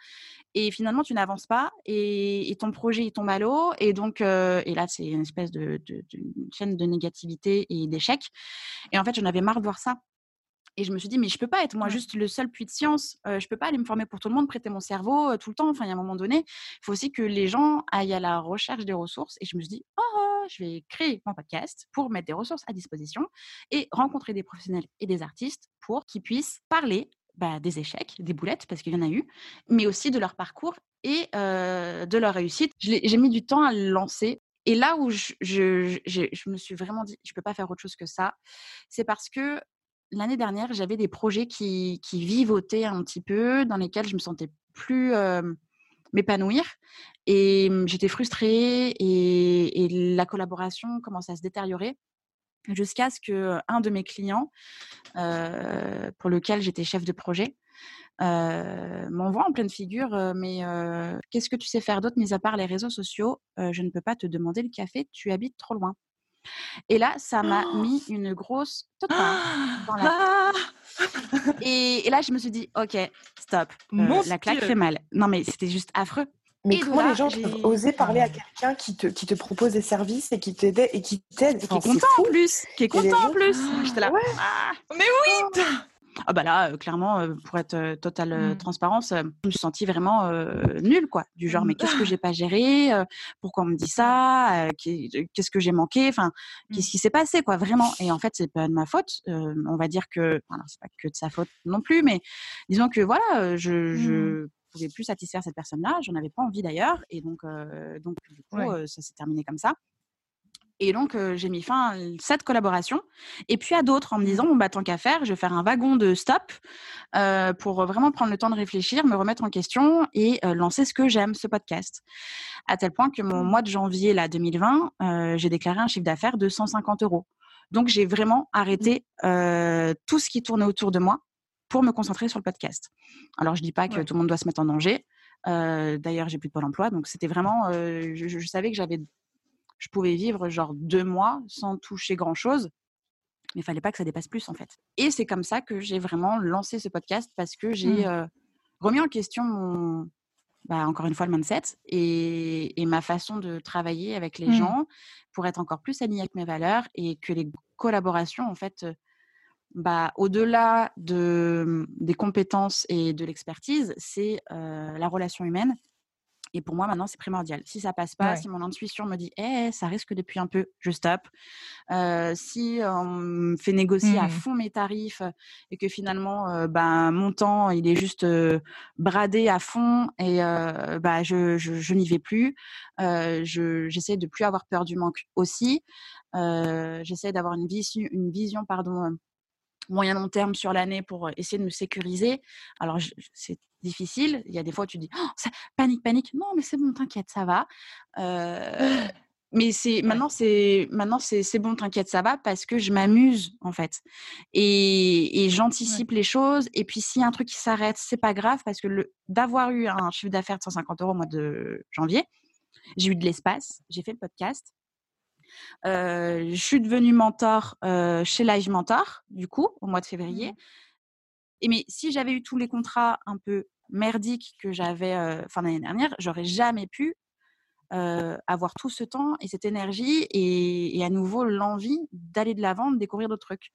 Et finalement, tu n'avances pas et, ton projet, tombe à l'eau. Et donc, et là, c'est une espèce de, chaîne de négativité et d'échecs. Et en fait, j'en avais marre de voir ça. Et je me suis dit, mais je peux pas être moi juste le seul puits de science. Je je peux pas aller me former pour tout le monde, prêter mon cerveau tout le temps. Enfin, il y a un moment donné, il faut aussi que les gens aillent à la recherche des ressources. Et je me suis dit, oh, je vais créer mon podcast pour mettre des ressources à disposition et rencontrer des professionnels et des artistes pour qu'ils puissent parler bah, des échecs, des boulettes, parce qu'il y en a eu, mais aussi de leur parcours et de leur réussite. J'ai mis du temps à le lancer. Et là où je, je, me suis vraiment dit, je ne peux pas faire autre chose que ça, c'est parce que l'année dernière, j'avais des projets qui, vivotaient un petit peu, dans lesquels je me sentais plus m'épanouir. Et mmh, j'étais frustrée et, la collaboration commençait à se détériorer jusqu'à ce que un de mes clients, pour lequel j'étais chef de projet, m'envoie en pleine figure, mais qu'est-ce que tu sais faire d'autre, mis à part les réseaux sociaux? Je ne peux pas te demander le café, tu habites trop loin. Et là, ça m'a mis une grosse totale dans la et, là, je me suis dit, ok, stop, la claque fait mal. Non, mais c'était juste affreux. Mais comment les gens peuvent oser parler à quelqu'un qui te, qui te propose des services et qui t'aide et qui t'aide? Qui est content en plus Qui est content en plus. J'étais là. Ah. mais oui ah bah là, clairement, pour être totale mmh. transparence, je me suis sentie vraiment nulle, quoi. Du genre, mais qu'est-ce que j'ai pas géré Pourquoi on me dit ça Qu'est-ce que j'ai manqué Enfin, qu'est-ce mmh. qui s'est passé, quoi, vraiment? Et en fait, c'est pas de ma faute. on va dire que, alors c'est pas que de sa faute non plus, mais disons que voilà, je, mmh. je pouvais plus satisfaire cette personne-là. J'en avais pas envie d'ailleurs, et donc, donc du coup, ça s'est terminé comme ça. Et donc, j'ai mis fin à cette collaboration. Et puis à d'autres en me disant, bon, bah, tant qu'à faire, je vais faire un wagon de stop pour vraiment prendre le temps de réfléchir, me remettre en question et lancer ce que j'aime, ce podcast. À tel point que mon mois de janvier là, 2020, j'ai déclaré un chiffre d'affaires de 150 euros. Donc, j'ai vraiment arrêté mmh. tout ce qui tournait autour de moi pour me concentrer sur le podcast. Alors, je dis pas que tout le monde doit se mettre en danger. D'ailleurs, j'ai plus de pôle emploi. Donc, c'était vraiment, je savais que j'avais je pouvais vivre genre deux mois sans toucher grand-chose. Mais il fallait pas que ça dépasse plus, en fait. Et c'est comme ça que j'ai vraiment lancé ce podcast parce que j'ai mmh. remis en question mon, bah, encore une fois, le mindset et, et, ma façon de travailler avec les mmh. gens pour être encore plus alignée avec mes valeurs et que les collaborations, en fait, bah, au-delà de, des compétences et de l'expertise, c'est la relation humaine. Et pour moi, maintenant, c'est primordial. Si ça passe pas, si mon intuition me dit, eh, ça risque depuis un peu, je stoppe. si on me fait négocier à mmh. fond mes tarifs et que finalement, bah, mon temps, il est juste bradé à fond et bah, je, je, je n'y vais plus. J'essaie de plus avoir peur du manque aussi. J'essaie d'avoir une, vision, une vision pardon, moyen long terme sur l'année pour essayer de me sécuriser. Alors, c'est difficile. Il y a des fois où tu dis «Oh, ça, panique, panique. Non, mais c'est bon, t'inquiète, ça va. mais c'est maintenant, c'est maintenant c'est bon, t'inquiète, ça va parce que je m'amuse en fait et, j'anticipe les choses. Et puis s'il y a un truc qui s'arrête, c'est pas grave parce que d'avoir eu un chiffre d'affaires de 150 euros au mois de janvier, j'ai eu de l'espace, j'ai fait le podcast je suis devenue mentor chez Live Mentor, du coup, au mois de février. Mmh Et mais si j'avais eu tous les contrats un peu merdiques que j'avais fin d'année dernière, j'aurais jamais pu avoir tout ce temps et cette énergie et, à nouveau l'envie d'aller de l'avant, de découvrir d'autres trucs.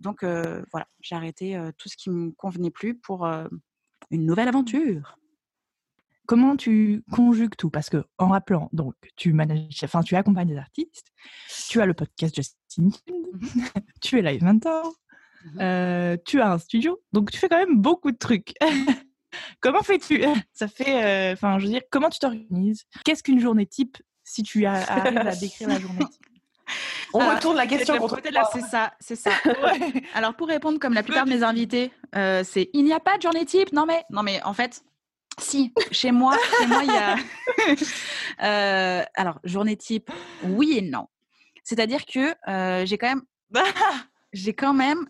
Donc voilà, j'ai arrêté tout ce qui me convenait plus pour une nouvelle aventure. Comment tu conjugues tout? Parce que en rappelant, donc tu manages, enfin tu accompagnes des artistes, tu as le podcast Justin, mmh tu es live mentor, mmh euh, tu as un studio, donc tu fais quand même beaucoup de trucs. Comment fais-tu? Ça fait, euh, enfin, je veux dire, comment tu t'organises? Qu'est-ce qu'une journée type si tu arrives à décrire la journée type? On retourne la question contre C'est ça, c'est ça. Alors pour répondre comme la plupart de mes invités, euh, c'est il n'y a pas de journée type. Non mais, non mais en fait, si, chez moi, chez moi, il y a. Euh, alors, journée type, oui et non. C'est-à-dire que euh, j'ai quand même. j'ai quand même.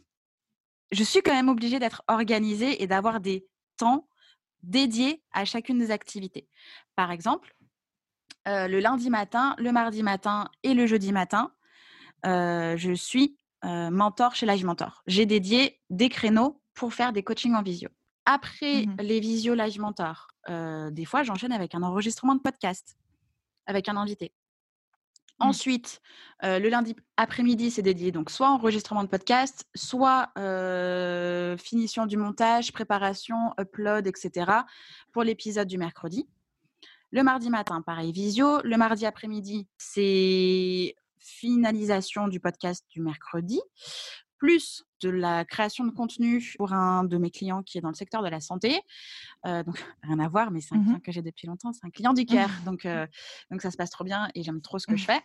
Je suis quand même obligée d'être organisée et d'avoir des temps dédiés à chacune des activités. Par exemple, euh, le lundi matin, le mardi matin et le jeudi matin, je suis mentor chez Live Mentor. J'ai dédié des créneaux pour faire des coachings en visio. Après mmh les visio live mentor, des fois, j'enchaîne avec un enregistrement de podcast avec un invité. Mmh. Ensuite, le lundi après-midi, c'est dédié donc soit enregistrement de podcast, soit finition du montage, préparation, upload, etc. pour l'épisode du mercredi. Le mardi matin, pareil, visio. Le mardi après-midi, c'est finalisation du podcast du mercredi plus de la création de contenu pour un de mes clients qui est dans le secteur de la santé. Euh, donc, rien à voir, mais c'est un mmh client que j'ai depuis longtemps. C'est un client du cœur. Donc, euh, donc, ça se passe trop bien et j'aime trop ce que je fais.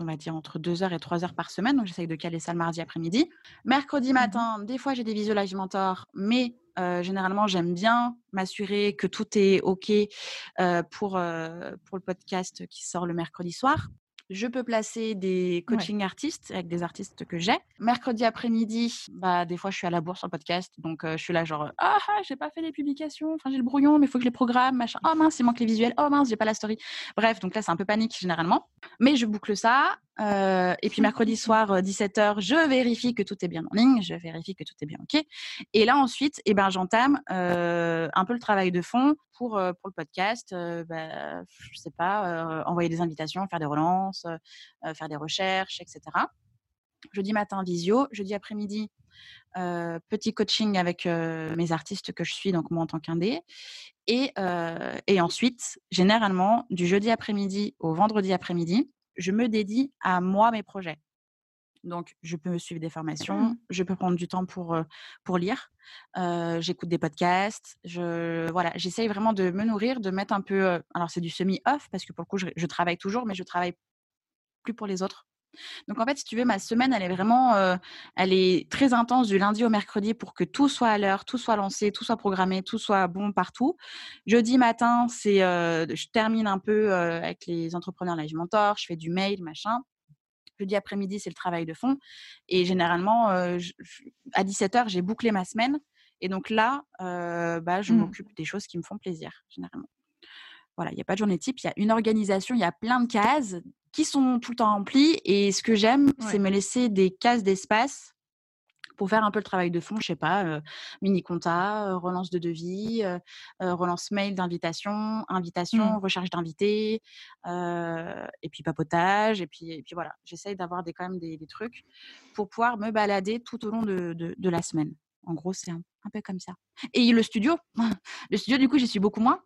On va dire entre 2 heures et 3 heures par semaine. Donc, j'essaye de caler ça le mardi après-midi. Mercredi mmh matin, des fois, j'ai des visualisations mentor, mais euh, généralement, j'aime bien m'assurer que tout est OK pour, pour le podcast qui sort le mercredi soir. Je peux placer des coaching artistes avec des artistes que j'ai. Mercredi après-midi, bah, des fois, je suis à la bourse en podcast. Donc, je suis là, genre, ah, ah, j'ai pas fait les publications. Enfin, j'ai le brouillon, mais il faut que je les programme. Machin. Oh mince, il manque les visuels. Oh mince, j'ai pas la story. Bref, donc là, c'est un peu panique généralement. Mais je boucle ça. et puis, mercredi soir, 17h, je vérifie que tout est bien en ligne. Je vérifie que tout est bien OK. Et là, ensuite, eh ben, j'entame un peu le travail de fond pour, pour le podcast. Bah, je sais pas, envoyer des invitations, faire des relances faire des recherches, etc. Jeudi matin, visio. Jeudi après-midi, petit coaching avec mes artistes que je suis, donc moi en tant qu'indé. Et, et ensuite, généralement, du jeudi après-midi au vendredi après-midi, je me dédie à moi, mes projets. Donc, je peux me suivre des formations, mmh. je peux prendre du temps pour, pour lire, j'écoute des podcasts, je, voilà, j'essaye vraiment de me nourrir, de mettre un peu, alors c'est du semi-off parce que pour le coup, je, je, travaille toujours, mais je travaille plus pour les autres. Donc en fait, si tu veux, ma semaine, elle est vraiment, euh, elle est très intense du lundi au mercredi pour que tout soit à l'heure, tout soit lancé, tout soit programmé, tout soit bon partout. Jeudi matin, c'est, euh, je termine un peu avec les entrepreneurs live mentor, je fais du mail, machin. Jeudi après-midi, c'est le travail de fond. Et généralement, à 17h, j'ai bouclé ma semaine. Et donc là, bah, je mmh. m'occupe des choses qui me font plaisir, généralement. Voilà, il n'y a pas de journée type, il y a une organisation, il y a plein de cases qui sont tout le temps remplies. Et ce que j'aime, c'est me laisser des cases d'espace pour faire un peu le travail de fond, je sais pas, mini compta, relance de devis, relance mail d'invitation, invitation, mmh. recherche d'invités, et puis papotage, et puis, et puis voilà. J'essaye d'avoir des, quand même des, trucs pour pouvoir me balader tout au long de, de, la semaine. En gros, c'est un, un, peu comme ça. Et le studio, le studio, du coup, j'y suis beaucoup moins.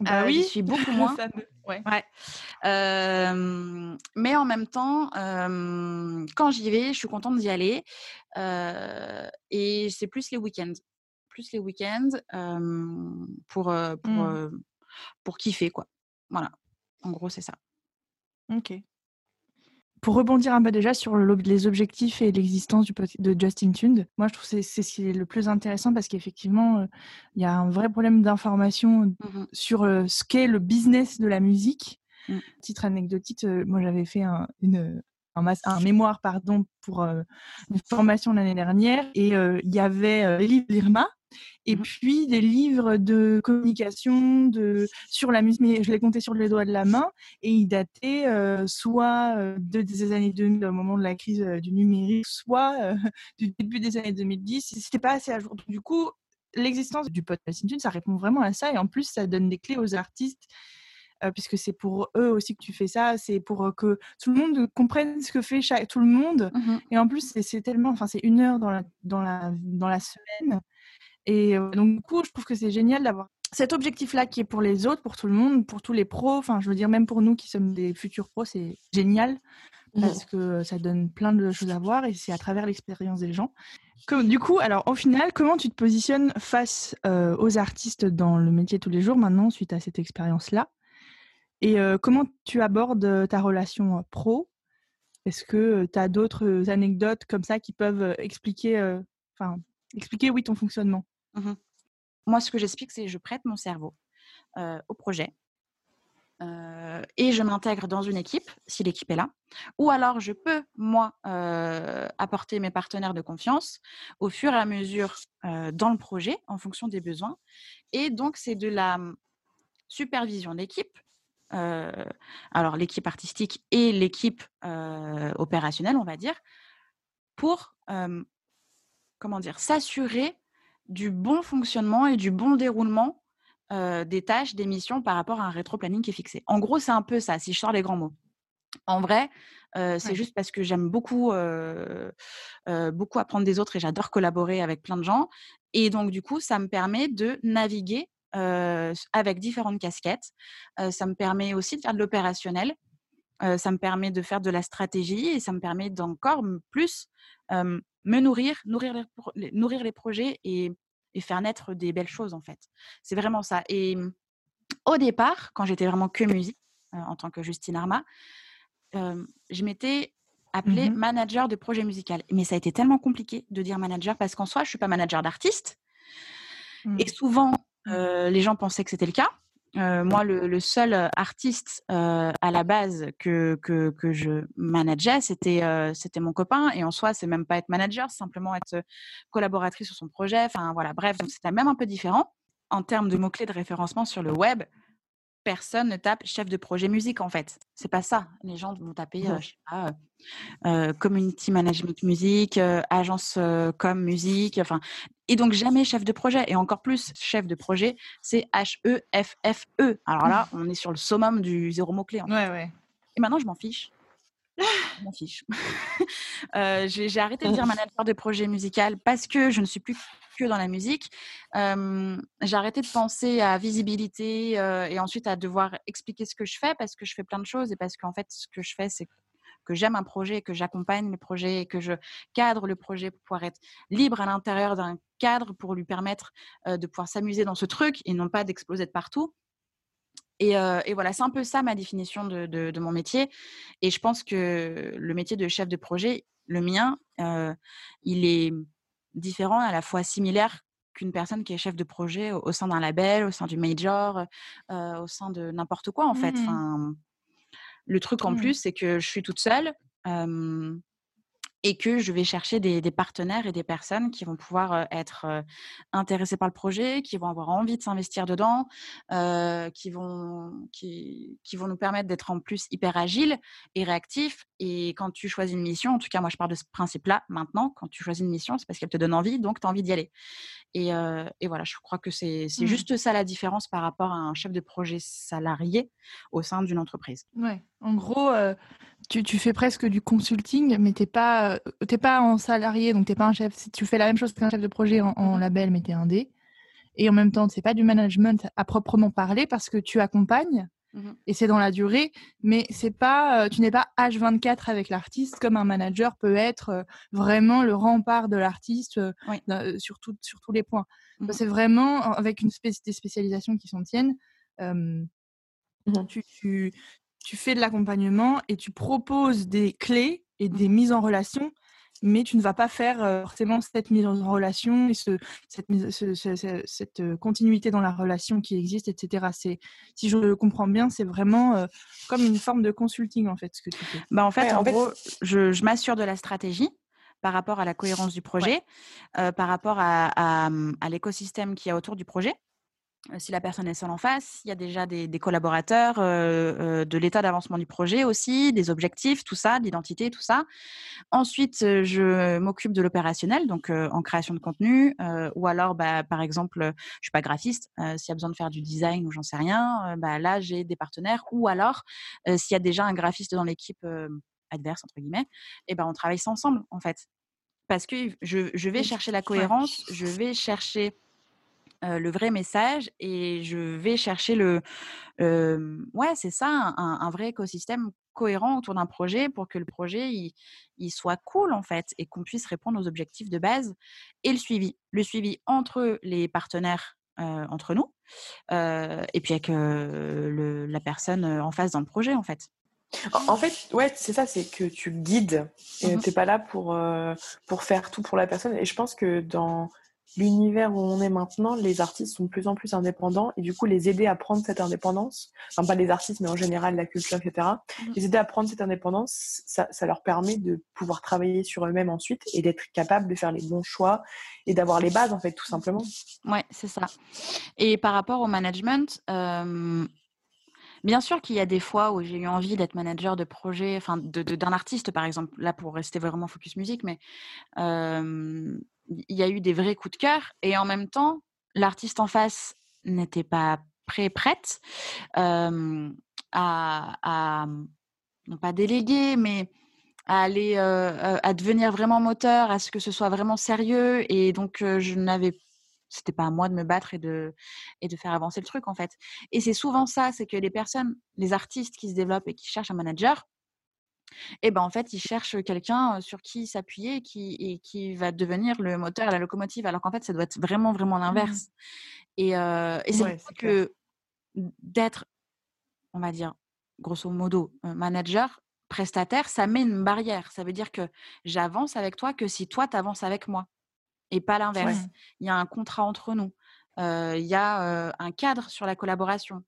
Bah oui, je suis beaucoup moins. Ouais. mais en même temps, quand j'y vais, je suis contente d'y aller. et c'est plus les week-ends. Plus les week-ends pour, pour, mmh. pour kiffer, quoi. Voilà. En gros, c'est ça. Ok pour rebondir un peu déjà sur les objectifs et l'existence de Justin Tund, moi je trouve que c'est ce qui est le plus intéressant parce qu'effectivement, euh, il y a un vrai problème d'information mmh sur euh, ce qu'est le business de la musique. Mmh. Titre anecdotique, euh, moi j'avais fait un, une, un, mémoire pardon, pour une formation l'année dernière et il y avait les livres d'Irma et mmh puis des livres de communication de, sur la musique, mais je les comptais sur les doigts de la main, et ils dataient soit de, des années 2000, au moment de la crise du numérique, soit du début des années 2010. C'était pas assez à jour. du coup, l'existence du podcast ça répond vraiment à ça, et en plus, ça donne des clés aux artistes. puisque c'est pour eux aussi que tu fais ça, c'est pour que tout le monde comprenne ce que fait chaque, tout le monde. Mmh et en plus, c'est tellement, enfin, c'est une heure dans la, dans la, dans la semaine. Et donc, du coup, je trouve que c'est génial d'avoir cet objectif-là qui est pour les autres, pour tout le monde, pour tous les pros. Enfin, je veux dire, même pour nous qui sommes des futurs pros, c'est génial mmh. parce que ça donne plein de choses à voir et c'est à travers l'expérience des gens. Comme, du coup, alors au final, comment tu te positionnes face aux artistes dans le métier tous les jours maintenant suite à cette expérience-là? Et comment tu abordes ta relation pro? Est-ce que tu as d'autres anecdotes comme ça qui peuvent expliquer, enfin, expliquer oui ton fonctionnement? Mmh Moi, ce que j'explique, c'est que je prête mon cerveau au projet. et je m'intègre dans une équipe, si l'équipe est là. Ou alors, je peux, moi, apporter mes partenaires de confiance au fur et à mesure dans le projet, en fonction des besoins. Et donc, c'est de la mmh, supervision d'équipe. alors, l'équipe artistique et l'équipe opérationnelle, on va dire, pour, comment s'assurer du bon fonctionnement et du bon déroulement des tâches, des missions par rapport à un rétro-planning qui est fixé. En gros, c'est un peu ça, si je sors les grands mots. En vrai, c'est juste parce que j'aime beaucoup, beaucoup apprendre des autres et j'adore collaborer avec plein de gens. Et donc, du coup, ça me permet de naviguer avec différentes casquettes. ça me permet aussi de faire de l'opérationnel. ça me permet de faire de la stratégie et ça me permet d'encore plus me nourrir, nourrir les, nourrir les projets et, faire naître des belles choses en fait. C'est vraiment ça. Et mmh, au départ, quand j'étais vraiment que musique, en tant que Justine Arma, je m'étais appelée mmh manager de projet musical. Mais ça a été tellement compliqué de dire manager parce qu'en soi, je suis pas manager d'artiste. Et mmh. souvent, les gens pensaient que c'était le cas moi, le, seul artiste à la base que, que, que je manageais, c'était c'était mon copain. Et en soi, c'est même pas être manager, c'est simplement être collaboratrice sur son projet. Enfin, voilà, bref, c'était même un peu différent. En termes de mots-clés de référencement sur le web, personne ne tape chef de projet musique en fait. C'est pas ça. Les gens vont taper, je sais pas, community management musique, agence com musique, enfin. Et donc jamais chef de projet. Et encore plus chef de projet, c'est H E F F E. Alors là, on est sur le summum du zéro mot clé. Ouais ouais. Et maintenant, je m'en fiche. Je m'en fiche. j'ai arrêté de dire manager de projet musical parce que je ne suis plus que dans la musique. j'ai arrêté de penser à visibilité et ensuite à devoir expliquer ce que je fais parce que je fais plein de choses et parce qu'en fait, ce que je fais, c'est que j'aime un projet, que j'accompagne le projet, que je cadre le projet pour pouvoir être libre à l'intérieur d'un cadre pour lui permettre de pouvoir s'amuser dans ce truc et non pas d'exploser de partout. Et, voilà, c'est un peu ça ma définition de, mon métier. Et je pense que le métier de chef de projet, le mien, il est différent, à la fois similaire qu'une personne qui est chef de projet au, sein d'un label, au sein du major, euh, au sein de n'importe quoi en fait. Mmh. Enfin, le truc en mmh. plus, c'est que je suis toute seule. et que je vais chercher des, partenaires et des personnes qui vont pouvoir être intéressés par le projet, qui vont avoir envie de s'investir dedans, qui, vont, qui, qui, vont nous permettre d'être en plus hyper agiles et réactifs. Et quand tu choisis une mission, en tout cas moi je pars de ce principe-là maintenant, quand tu choisis une mission, c'est parce qu'elle te donne envie, donc tu as envie d'y aller. Et, et, voilà, je crois que c'est mmh. juste ça la différence par rapport à un chef de projet salarié au sein d'une entreprise. Ouais, en gros, tu, tu, fais presque du consulting, mais tu n'es pas, pas en salarié, donc tu n'es pas un chef. Tu fais la même chose qu'un chef de projet en, mmh label, mais tu es un D. Et en même temps, ce n'est pas du management à proprement parler parce que tu accompagnes mmh et c'est dans la durée, mais c'est pas, tu n'es pas H24 avec l'artiste comme un manager peut être vraiment le rempart de l'artiste sur, sur, tous les points. Mmh c'est vraiment avec une des spécialisations qui sont tiennes. tu, tu, tu fais de l'accompagnement et tu proposes des clés et des mises en relation, mais tu ne vas pas faire forcément cette mise en relation et ce, cette, cette continuité dans la relation qui existe, etc. C'est, si je le comprends bien, c'est vraiment comme une forme de consulting en fait ce que tu fais. Bah en fait, en, gros, je, je m'assure de la stratégie par rapport à la cohérence du projet, par rapport à, à l'écosystème qui y a autour du projet si la personne est seule en face, il y a déjà des, collaborateurs, de l'état d'avancement du projet aussi, des objectifs, tout ça, d'identité, tout ça. Ensuite, je m'occupe de l'opérationnel, donc en création de contenu, ou alors, bah, par exemple, je suis pas graphiste, s'il y a besoin de faire du design ou j'en sais rien, bah, là j'ai des partenaires, ou alors s'il y a déjà un graphiste dans l'équipe adverse entre guillemets, et ben on travaille ça ensemble en fait, parce que je, je vais chercher la cohérence, je vais chercher le vrai message et je vais chercher le, ouais, c'est ça, un, vrai écosystème cohérent autour d'un projet pour que le projet il, soit cool en fait et qu'on puisse répondre aux objectifs de base et le suivi, le suivi entre les partenaires entre nous et puis avec la personne en face dans le projet en fait. En fait, ouais, c'est ça, c'est que tu guides et mmh tu n'es pas là pour, pour faire tout pour la personne. Et je pense que dans l'univers où on est maintenant, les artistes sont de plus en plus indépendants et du coup les aider à prendre cette indépendance, enfin pas les artistes mais en général la culture, etc. Mhm. Les aider à prendre cette indépendance, ça, ça leur permet de pouvoir travailler sur eux-mêmes ensuite et d'être capable de faire les bons choix et d'avoir les bases en fait tout simplement. Ouais, c'est ça. Et par rapport au management, euh, Bien sûr qu'il y a des fois où j'ai eu envie d'être manager de projet, enfin d'un artiste par exemple, là pour rester vraiment focus musique, mais euh, il y a eu des vrais coups de cœur et en même temps, l'artiste en face n'était pas prêt, prête à, non pas déléguer, mais à aller à devenir vraiment moteur, à ce que ce soit vraiment sérieux. Et donc, je n'avais c'était pas à moi de me battre et de, et de faire avancer le truc en fait. Et c'est souvent ça, c'est que les personnes, les artistes qui se développent et qui cherchent un manager, et ben en fait, ils cherchent quelqu'un sur qui s'appuyer et qui, et qui va devenir le moteur et la locomotive, alors qu'en fait, ça doit être vraiment, vraiment mmh l'inverse. Et, et c'est ouais, que d'être, on va dire, grosso modo, manager, prestataire, ça met une barrière. Ça veut dire que j'avance avec toi que si toi, tu avances avec moi. Et pas l'inverse. Il y a un contrat entre nous. Il y a un cadre sur la collaboration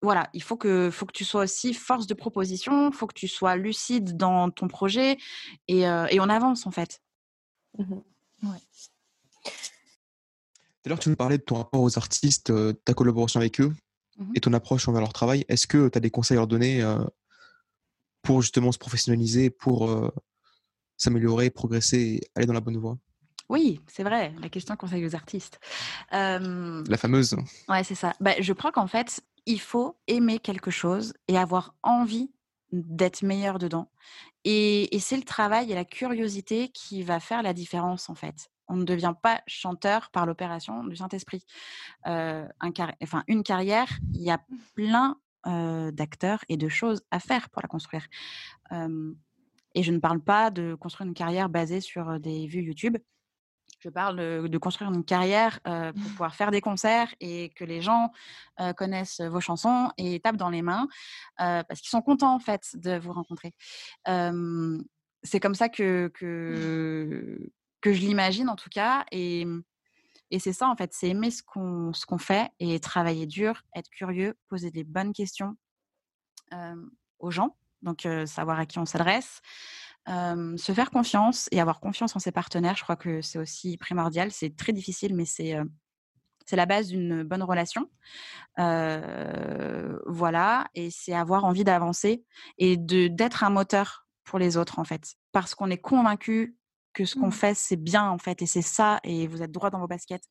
voilà, il faut que, faut que tu sois aussi force de proposition, il faut que tu sois lucide dans ton projet et, euh, et on avance en fait. Mmh ouais. Tout tu nous parlais de ton rapport aux artistes, euh, ta collaboration avec eux mmh et ton approche envers leur travail. Est-ce que tu as des conseils à leur donner euh, pour justement se professionnaliser, pour s'améliorer, progresser, aller dans la bonne voie? Oui, c'est vrai, la question conseil aux artistes. La fameuse. Ouais, c'est ça. Bah, je crois qu'en fait, il faut aimer quelque chose et avoir envie d'être meilleur dedans. Et, c'est le travail et la curiosité qui va faire la différence en fait. On ne devient pas chanteur par l'opération du Saint-Esprit. Euh, enfin, une carrière, il y a plein euh, d'acteurs et de choses à faire pour la construire. et je ne parle pas de construire une carrière basée sur des vues YouTube. Je parle de, construire une carrière pour pouvoir faire des concerts et que les gens connaissent vos chansons et tapent dans les mains parce qu'ils sont contents en fait de vous rencontrer. c'est comme ça que, que, je l'imagine en tout cas. Et, et c'est ça en fait, c'est aimer ce qu'on fait et travailler dur, être curieux, poser des bonnes questions aux gens donc savoir à qui on s'adresse. Se faire confiance et avoir confiance en ses partenaires, je crois que c'est aussi primordial. C'est très difficile, mais c'est c'est la base d'une bonne relation. voilà, et c'est avoir envie d'avancer et de d'être un moteur pour les autres en fait, parce qu'on est convaincu que ce qu'on mmh. fait c'est bien en fait et c'est ça et vous êtes droit dans vos baskets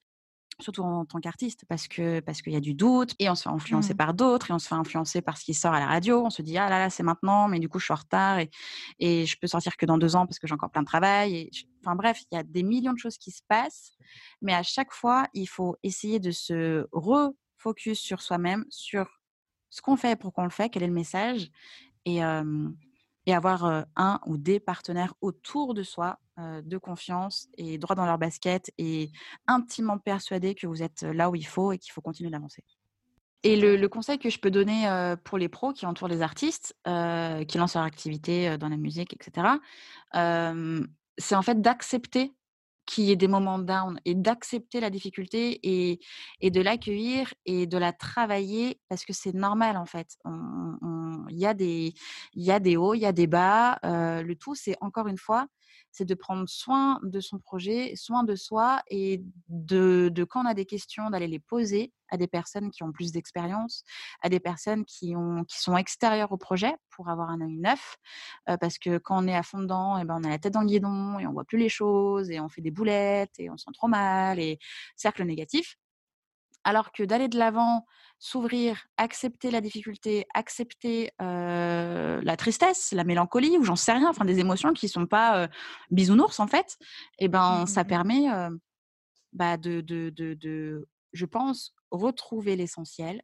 surtout en tant qu'artiste, parce que parce qu'il y a du doute et on se fait influencer mmh. par d'autres et on se fait influencer par ce qui sort à la radio. On se dit ah là là c'est maintenant, mais du coup je suis en retard et, et je peux sortir que dans deux ans parce que j'ai encore plein de travail. Et enfin bref, il y a des millions de choses qui se passent, mais à chaque fois il faut essayer de se refocus sur soi-même, sur ce qu'on fait, pour qu'on le fait, quel est le message et et avoir un ou des partenaires autour de soi de confiance et droit dans leur basket et intimement persuadés que vous êtes là où il faut et qu'il faut continuer d'avancer. Et le, conseil que je peux donner pour les pros qui entourent les artistes, qui lancent leur activité dans la musique, etc., c'est en fait d'accepter qu'il y ait des moments down et d'accepter la difficulté et, de l'accueillir et de la travailler parce que c'est normal en fait. Il y, y a des hauts, il y a des bas. le tout, c'est encore une fois c'est de prendre soin de son projet, soin de soi et de, quand on a des questions, d'aller les poser à des personnes qui ont plus d'expérience, à des personnes qui, ont, qui sont extérieures au projet pour avoir un œil neuf. parce que quand on est à fond dedans, et eh ben on a la tête dans le guidon et on voit plus les choses et on fait des boulettes et on se sent trop mal et cercle négatif. Alors que d'aller de l'avant, s'ouvrir, accepter la difficulté, accepter la tristesse, la mélancolie, ou j'en sais rien, enfin des émotions qui ne sont pas bisounours en fait, et ben ça mmh permet bah, de, de, je pense, retrouver l'essentiel,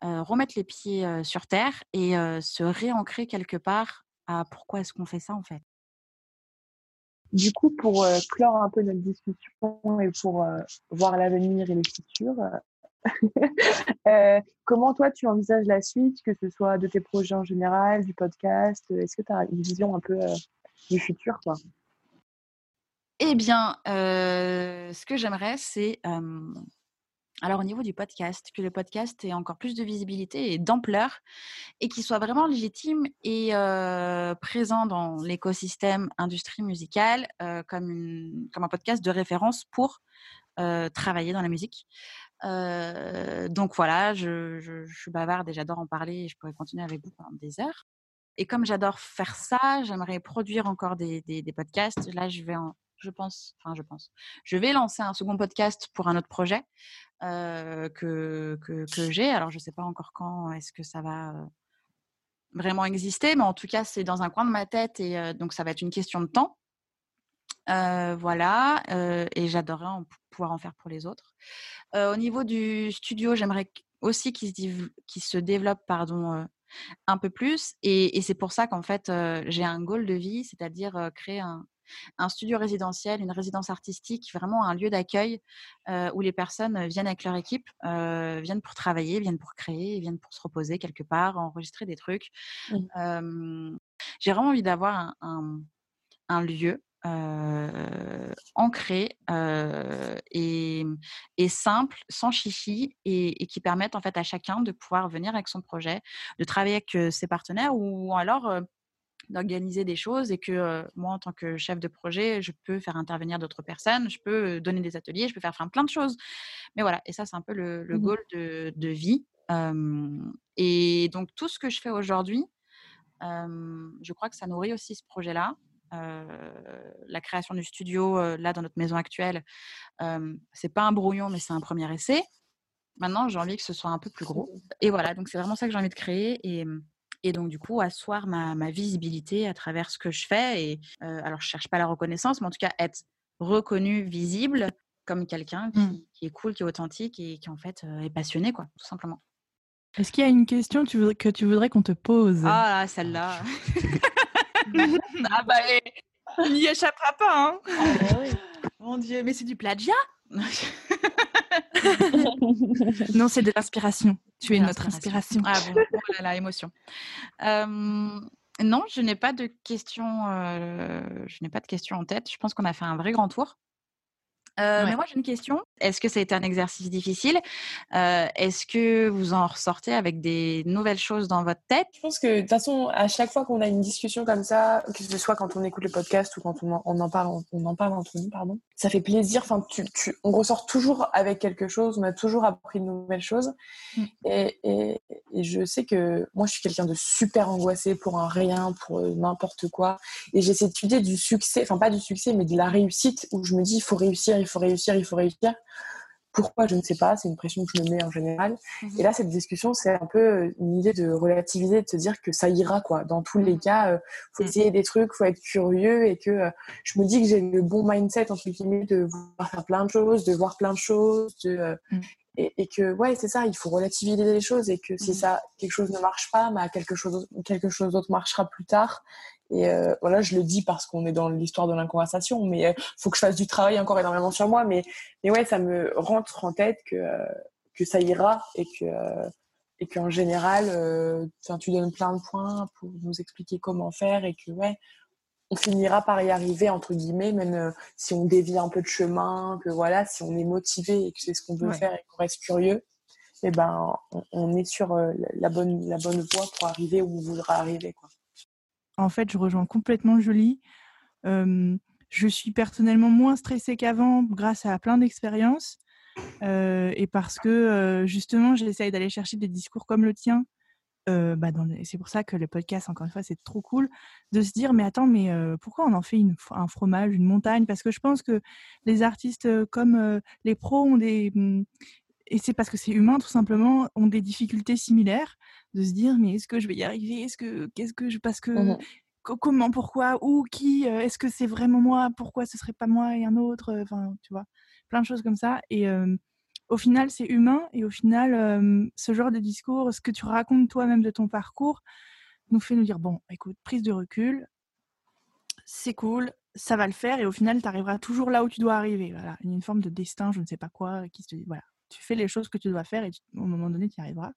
remettre les pieds sur terre et se réancrer quelque part à pourquoi est-ce qu'on fait ça en fait. Du coup, pour clore un peu notre discussion et pour voir l'avenir et le futur, Euh, comment toi tu envisages la suite, que ce soit de tes projets en général, du podcast Est-ce que tu as une vision un peu euh, du futur quoi? Eh bien, euh, ce que j'aimerais, c'est alors au niveau du podcast, que le podcast ait encore plus de visibilité et d'ampleur et qu'il soit vraiment légitime et présent dans l'écosystème industrie musicale comme, comme un podcast de référence pour travailler dans la musique donc voilà, je, je, suis bavarde et j'adore en parler et je pourrais continuer avec vous pendant des heures. Et comme j'adore faire ça, j'aimerais produire encore des, des, podcasts. Là, je vais je pense, enfin je pense, je vais lancer un second podcast pour un autre projet que, que, que j'ai. Alors je ne sais pas encore quand est-ce que ça va vraiment exister, mais en tout cas c'est dans un coin de ma tête et donc ça va être une question de temps. Voilà, et j'adorerais en, pouvoir en faire pour les autres au niveau du studio, j'aimerais aussi qu'il se, se, développe pardon, un peu plus. Et, c'est pour ça qu'en fait, j'ai un goal de vie, c'est-à-dire créer un, studio résidentiel, une résidence artistique, vraiment un lieu d'accueil où les personnes viennent avec leur équipe, viennent pour travailler, viennent pour créer, viennent pour se reposer quelque part, enregistrer des trucs. j'ai vraiment envie d'avoir un, lieu ancré et, et, simple, sans chichi, et, qui permettent en fait à chacun de pouvoir venir avec son projet, de travailler avec ses partenaires ou alors d'organiser des choses et que moi en tant que chef de projet je peux faire intervenir d'autres personnes je peux donner des ateliers je peux faire plein de choses. Mais voilà et ça c'est un peu le, le mmh goal de, de vie. Et donc tout ce que je fais aujourd'hui je crois que ça nourrit aussi ce projet là la création du studio, là, dans notre maison actuelle, c'est pas un brouillon, mais c'est un premier essai. Maintenant, j'ai envie que ce soit un peu plus gros. Et voilà, donc c'est vraiment ça que j'ai envie de créer. Et, et donc, du coup, asseoir ma, ma, visibilité à travers ce que je fais. Et alors, je cherche pas la reconnaissance, mais en tout cas, être reconnu, visible comme quelqu'un qui, mmh. qui, est cool, qui est authentique et qui, en fait, est passionné, quoi, tout simplement. Est-ce qu'il y a une question que tu voudrais qu'on te pose? Ah, celle-là ah bah, on n'y échappera pas. Hein. Ah bah Mon Dieu, mais c'est du plagiat Non, c'est de l'inspiration. Tu es notre inspiration. Ah bon, oh là là, émotion. non, je n'ai pas de questions. Euh, je n'ai pas de questions en tête. Je pense qu'on a fait un vrai grand tour. Euh, mais moi, j'ai une question. Est-ce que ça a été un exercice difficile? Euh, Est-ce que vous en ressortez avec des nouvelles choses dans votre tête? Je pense que de toute façon, à chaque fois qu'on a une discussion comme ça, que ce soit quand on écoute le podcast ou quand on en, on en parle, on en parle entre nous, pardon, ça fait plaisir. Enfin, tu, tu, on ressort toujours avec quelque chose. On a toujours appris de nouvelles choses. Mm. Et, et, et, je sais que moi, je suis quelqu'un de super angoissé pour un rien, pour euh, n'importe quoi. Et j'essaie d'étudier du succès, enfin pas du succès, mais de la réussite, où je me dis, il faut réussir, il faut réussir, il faut réussir. Pourquoi, je ne sais pas, c'est une pression que je me mets en général. Et là, cette discussion, c'est un peu une idée de relativiser, de se dire que ça ira, quoi. Dans tous les cas, euh, faut essayer des trucs, faut être curieux et que euh, je me dis que j'ai le bon mindset, entre guillemets, de vouloir faire plein de choses, de voir plein de choses, de, euh, et, et, que, ouais, c'est ça, il faut relativiser les choses et que si ça, quelque chose ne marche pas, bah, quelque chose, quelque chose d'autre marchera plus tard et euh, voilà, je le dis parce qu'on est dans l'histoire de la conversation, mais il euh, faut que je fasse du travail encore énormément sur moi. Mais, mais ouais, ça me rentre en tête que, euh, que ça ira et que et qu'en général, tu donnes plein de points pour nous expliquer comment faire et que ouais, on finira par y arriver entre guillemets, même si on dévie un peu de chemin, que voilà, si on est motivé et que c'est ce qu'on veut ouais. faire et qu'on reste curieux, et eh ben on, on est sur la bonne la bonne voie pour arriver où on voudra arriver quoi. En fait, je rejoins complètement Julie. Je suis personnellement moins stressée qu'avant grâce à plein d'expériences et parce que justement, j'essaye d'aller chercher des discours comme le tien. Bah c'est pour ça que le podcast, encore une fois, c'est trop cool de se dire, mais attends, mais pourquoi on en fait un fromage, une montagne? Parce que je pense que les artistes comme les pros ont des... Et c'est parce que c'est humain, tout simplement, ont des difficultés similaires de se dire mais est-ce que je vais y arriver? Est-ce que qu'est-ce que je parce que mmh comment pourquoi où qui est-ce que c'est vraiment moi? Pourquoi ce serait pas moi et un autre? Enfin tu vois plein de choses comme ça et euh, au final c'est humain et au final euh, ce genre de discours ce que tu racontes toi-même de ton parcours nous fait nous dire bon écoute prise de recul c'est cool ça va le faire et au final tu arriveras toujours là où tu dois arriver voilà. Une forme de destin je ne sais pas quoi qui se dit voilà tu fais les choses que tu dois faire et tu, au moment donné tu y arriveras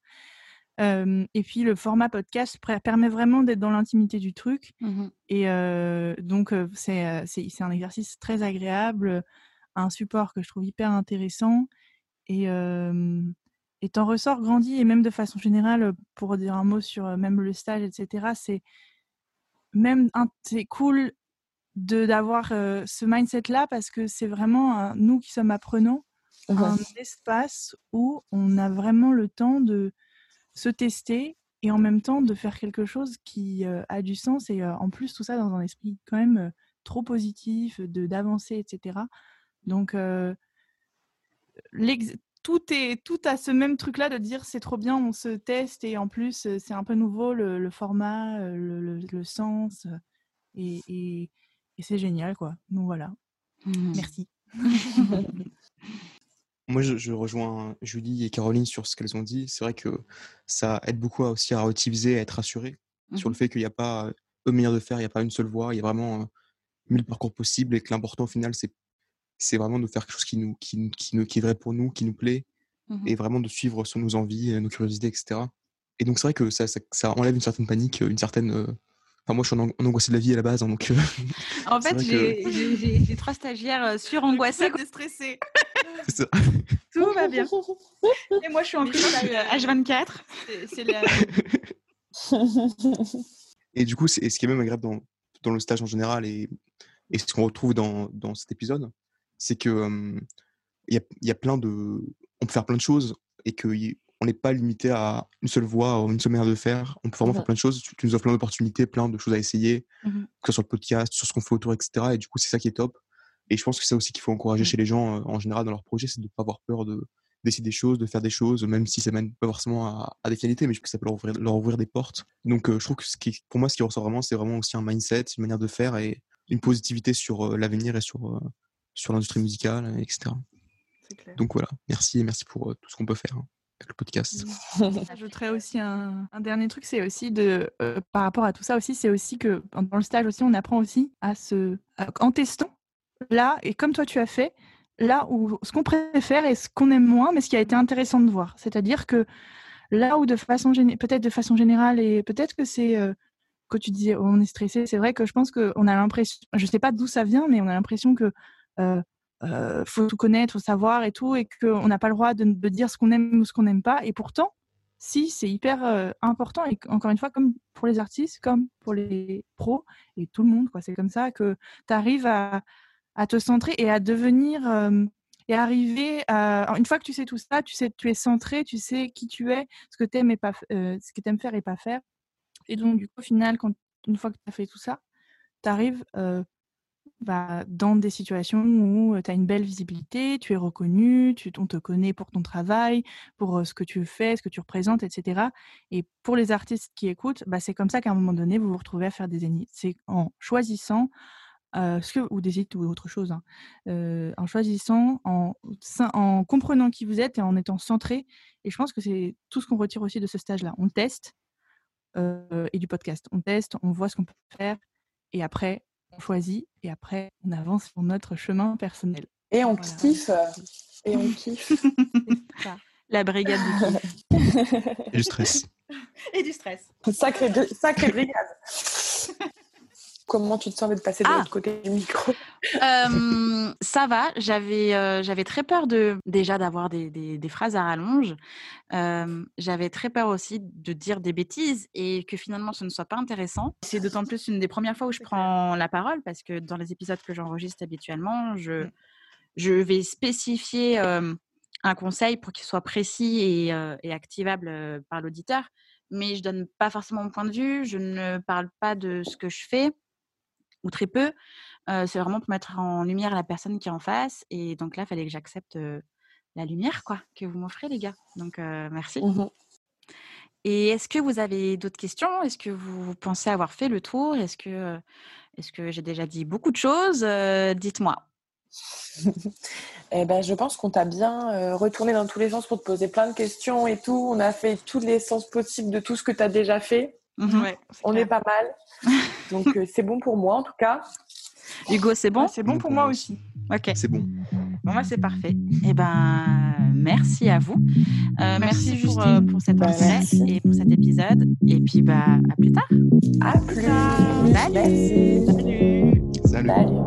euh, et puis le format podcast permet vraiment d'être dans l'intimité du truc. Mmh et euh, donc euh, c'est un exercice très agréable, un support que je trouve hyper intéressant. Et et t'en ressors grandi et même de façon générale, pour dire un mot sur même le stage, etc. C'est même c'est cool de d'avoir ce mindset là parce que c'est vraiment nous qui sommes apprenants mmh un espace où on a vraiment le temps de se tester et en même temps de faire quelque chose qui euh, a du sens et euh, en plus tout ça dans un esprit quand même euh, trop positif, de d'avancer, etc. Donc tout est tout à ce même truc là de dire c'est trop bien, on se teste et en plus c'est un peu nouveau le, le format, le, le, le, sens et, et, et c'est génial quoi. Donc voilà. Mmh. Merci. Moi, je, je, rejoins Julie et Caroline sur ce qu'elles ont dit. C'est vrai que ça aide beaucoup à aussi à relativiser, à être rassuré mmh sur le fait qu'il n'y a pas une manière de faire, il n'y a pas une seule voie, il y a vraiment mille parcours possibles et que l'important au final, c'est c'est vraiment de faire quelque chose qui nous qui, qui, est vrai pour nous, qui nous plaît mmh et vraiment de suivre sur nos envies, nos curiosités, etc. Et donc c'est vrai que ça, ça, ça, enlève une certaine panique, une certaine Enfin, moi, je suis en, en angoissé de la vie à la base, hein, donc. en fait, j'ai que... trois stagiaires sur angoissés, stressés. Ça. Tout va bien. Et moi, je suis en H24. C'est la... Et du coup, ce qui est même agréable dans, dans le stage en général et, et ce qu'on retrouve dans, dans cet épisode, c'est que il um, y, y, a plein de, on peut faire plein de choses et que on n'est pas limité à une seule voie, une seule manière de faire. On peut vraiment faire plein de choses. Tu, tu nous offres plein d'opportunités, plein de choses à essayer, mmh. que ce soit sur le podcast, sur ce qu'on fait autour, etc. Et du coup, c'est ça qui est top. Et je pense que c'est aussi qu'il faut encourager mmh. chez les gens euh, en général dans leur projet, c'est de ne pas avoir peur de d'essayer des choses, de faire des choses, même si ça mène pas forcément à, à des qualités, mais je pense que ça peut leur ouvrir, leur ouvrir des portes. Donc, euh, je trouve que ce qui, pour moi, ce qui ressort vraiment, c'est vraiment aussi un mindset, une manière de faire et une positivité sur euh, l'avenir et sur, euh, sur l'industrie musicale, etc. Donc voilà, merci et merci pour euh, tout ce qu'on peut faire. Hein le podcast. J'ajouterais aussi un, un, dernier truc, c'est aussi de, euh, par rapport à tout ça aussi, c'est aussi que dans le stage aussi, on apprend aussi à se, à, en testant là et comme toi tu as fait, là où ce qu'on préfère et ce qu'on aime moins, mais ce qui a été intéressant de voir. C'est-à-dire que là où de façon peut-être de façon générale et peut-être que c'est euh, que tu disais oh, on est stressé, c'est vrai que je pense qu'on a l'impression, je sais pas d'où ça vient, mais on a l'impression que euh, euh, faut tout connaître, faut savoir et tout, et qu'on n'a pas le droit de, de dire ce qu'on aime ou ce qu'on n'aime pas. Et pourtant, si, c'est hyper euh, important. Et encore une fois, comme pour les artistes, comme pour les pros et tout le monde, quoi. C'est comme ça que tu arrives à, à, te centrer et à devenir euh, et arriver à. Une fois que tu sais tout ça, tu sais, tu es centré, tu sais qui tu es, ce que tu aimes, pas, euh, ce que aimes faire et pas faire. Et donc, du coup, au final, quand, une fois que tu as fait tout ça, tu arrives bah, dans des situations où tu as une belle visibilité, tu es reconnu, tu, on te connaît pour ton travail, pour ce que tu fais, ce que tu représentes, etc. Et pour les artistes qui écoutent, bah, c'est comme ça qu'à un moment donné, vous vous retrouvez à faire des zéniths. C'est en choisissant, ce que, ou des zéniths ou autre chose, hein, en choisissant, en, en comprenant qui vous êtes et en étant centré. Et je pense que c'est tout ce qu'on retire aussi de ce stage-là. On teste et du podcast. On teste, on voit ce qu'on peut faire. Et après, on choisit et après on avance sur notre chemin personnel. Et on kiffe. Et on kiffe. La brigade du kiff. Et du stress. Et du stress. Sacrée, sacrée brigade. Comment tu te sens de passer de ah. l'autre côté du micro? Euh, Ça va. J'avais euh, j'avais très peur de déjà d'avoir des, des, phrases à rallonge. Euh, j'avais très peur aussi de dire des bêtises et que finalement ce ne soit pas intéressant. C'est d'autant plus une des premières fois où je prends la parole parce que dans les épisodes que j'enregistre habituellement, je mmh. je vais spécifier un conseil pour qu'il soit précis et, et activable par l'auditeur. Mais je donne pas forcément mon point de vue, je ne parle pas de ce que je fais ou très peu. c'est vraiment pour mettre en lumière la personne qui est en face. Et donc là, il fallait que j'accepte la lumière quoi, que vous m'offrez, les gars. Donc, merci. Mmh et est-ce que vous avez d'autres questions? Est-ce que vous pensez avoir fait le tour? Est-ce que, est que j'ai déjà dit beaucoup de choses? Dites-moi. eh ben, je pense qu'on t'a bien retourné dans tous les sens pour te poser plein de questions et tout. On a fait tous les sens possibles de tout ce que tu as déjà fait. Mmh on est pas mal. Donc euh, c'est bon pour moi en tout cas. Hugo, c'est bon? C'est bon pour moi aussi. Ok. C'est bon. Bon, moi, c'est parfait. Eh ben, merci à vous. Euh, merci, pour, euh, pour, cet bah, et pour cet épisode. Et puis, bah, à plus tard. À plus. Salut. Salut. Salut.